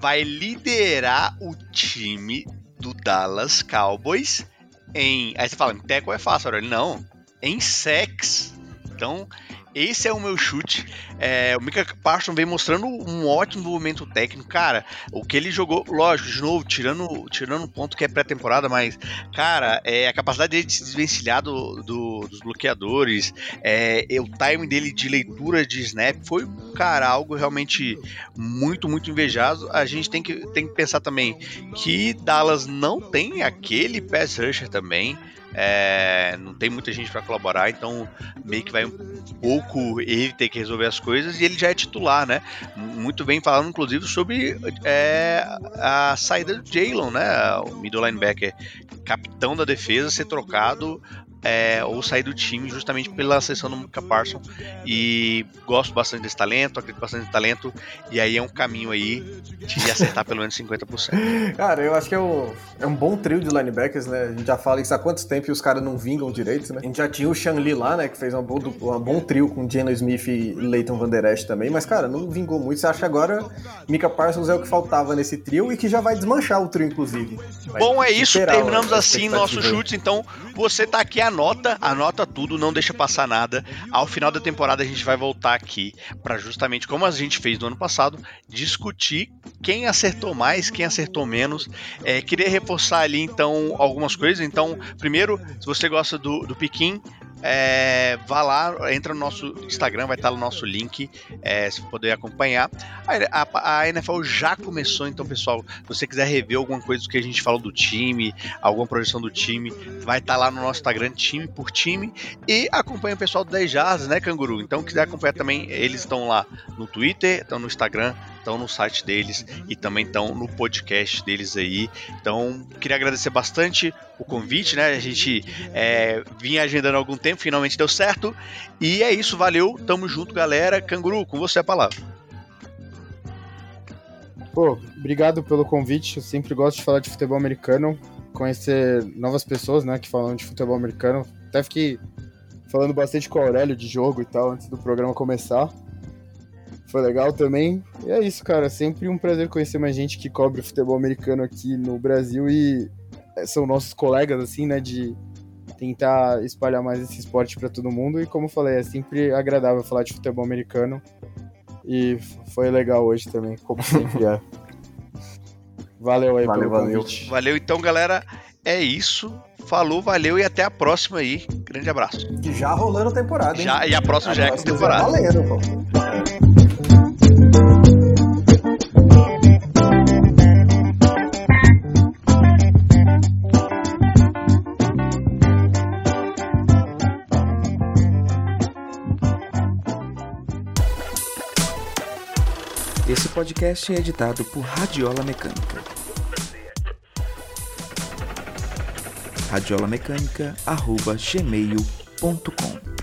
vai liderar o time do Dallas Cowboys em. Aí você fala, em teco é fácil, Aurélio. Não. Em sex. Então, esse é o meu chute. É, o Mika Parson vem mostrando um ótimo movimento técnico. Cara, o que ele jogou, lógico, de novo, tirando, tirando um ponto que é pré-temporada, mas, cara, é, a capacidade dele de se desvencilhar do, do- dos bloqueadores, é, é, o time dele de leitura de snap foi, cara, algo realmente muito, muito invejado. A gente tem que, tem que pensar também que Dallas não tem aquele pass rusher também. É, não tem muita gente para colaborar, então meio que vai um pouco ele ter que resolver as coisas e ele já é titular, né? Muito bem falando, inclusive, sobre é, a saída do Jalen, né? O middle linebacker, capitão da defesa, ser trocado é, ou sair do time justamente pela sessão do Mika Parson. E gosto bastante desse talento, acredito bastante nesse talento. E aí é um caminho aí de acertar pelo menos 50%.
Cara, eu acho que é um, é um bom trio de linebackers, né? A gente já fala isso há quantos tempos e os caras não vingam direito, né? A gente já tinha o Shang Li lá, né? Que fez um bom, um bom trio com Geno Smith e Leighton Van Der Esch também. Mas, cara, não vingou muito. Você acha que agora Mika Parsons é o que faltava nesse trio e que já vai desmanchar o trio, inclusive. Vai
Bom, é isso. Terminamos
a
assim nossos chutes. Então, você tá aqui, anota, anota tudo, não deixa passar nada. Ao final da temporada, a gente vai voltar aqui para justamente, como a gente fez no ano passado, discutir quem acertou mais, quem acertou menos. É, queria reforçar ali, então, algumas coisas. Então, primeiro, se você gosta do, do Piquim, é, vá lá, entra no nosso Instagram, vai estar no nosso link, é, se poder acompanhar. A, a- a NFL já começou, então, pessoal, se você quiser rever alguma coisa do que a gente falou do time, alguma projeção do time, vai estar lá no nosso Instagram, time por time, e acompanha o pessoal do 10 Jardas, né, Canguru? Então, quiser acompanhar também, eles estão lá no Twitter, estão no Instagram, estão no site deles e também estão no podcast deles aí. Então, queria agradecer bastante o convite, né? A gente é, vinha agendando há algum tempo, finalmente deu certo. E é isso, valeu, tamo junto, galera. Canguru, com você a palavra.
Pô, obrigado pelo convite. Eu sempre gosto de falar de futebol americano, conhecer novas pessoas, né, que falam de futebol americano. Até fiquei falando bastante com o Aurélio de jogo e tal antes do programa começar. Foi legal também. E é isso, cara. Sempre um prazer conhecer mais gente que cobre futebol americano aqui no Brasil e é, são nossos colegas, assim, né, de tentar espalhar mais esse esporte pra todo mundo. E como eu falei, é sempre agradável falar de futebol americano. E foi legal hoje também, como sempre é. Valeu aí
Valeu,
pelo
valeu.
convite.
Valeu, então, galera. É isso. Falou, valeu e até a próxima aí. Grande abraço.
Que já rolando a temporada, hein?
Já, e a próxima já é com
próxima
temporada.
valendo, pô.
Esse podcast é editado por Radiola Mecânica. radiolamecânica.gmail.com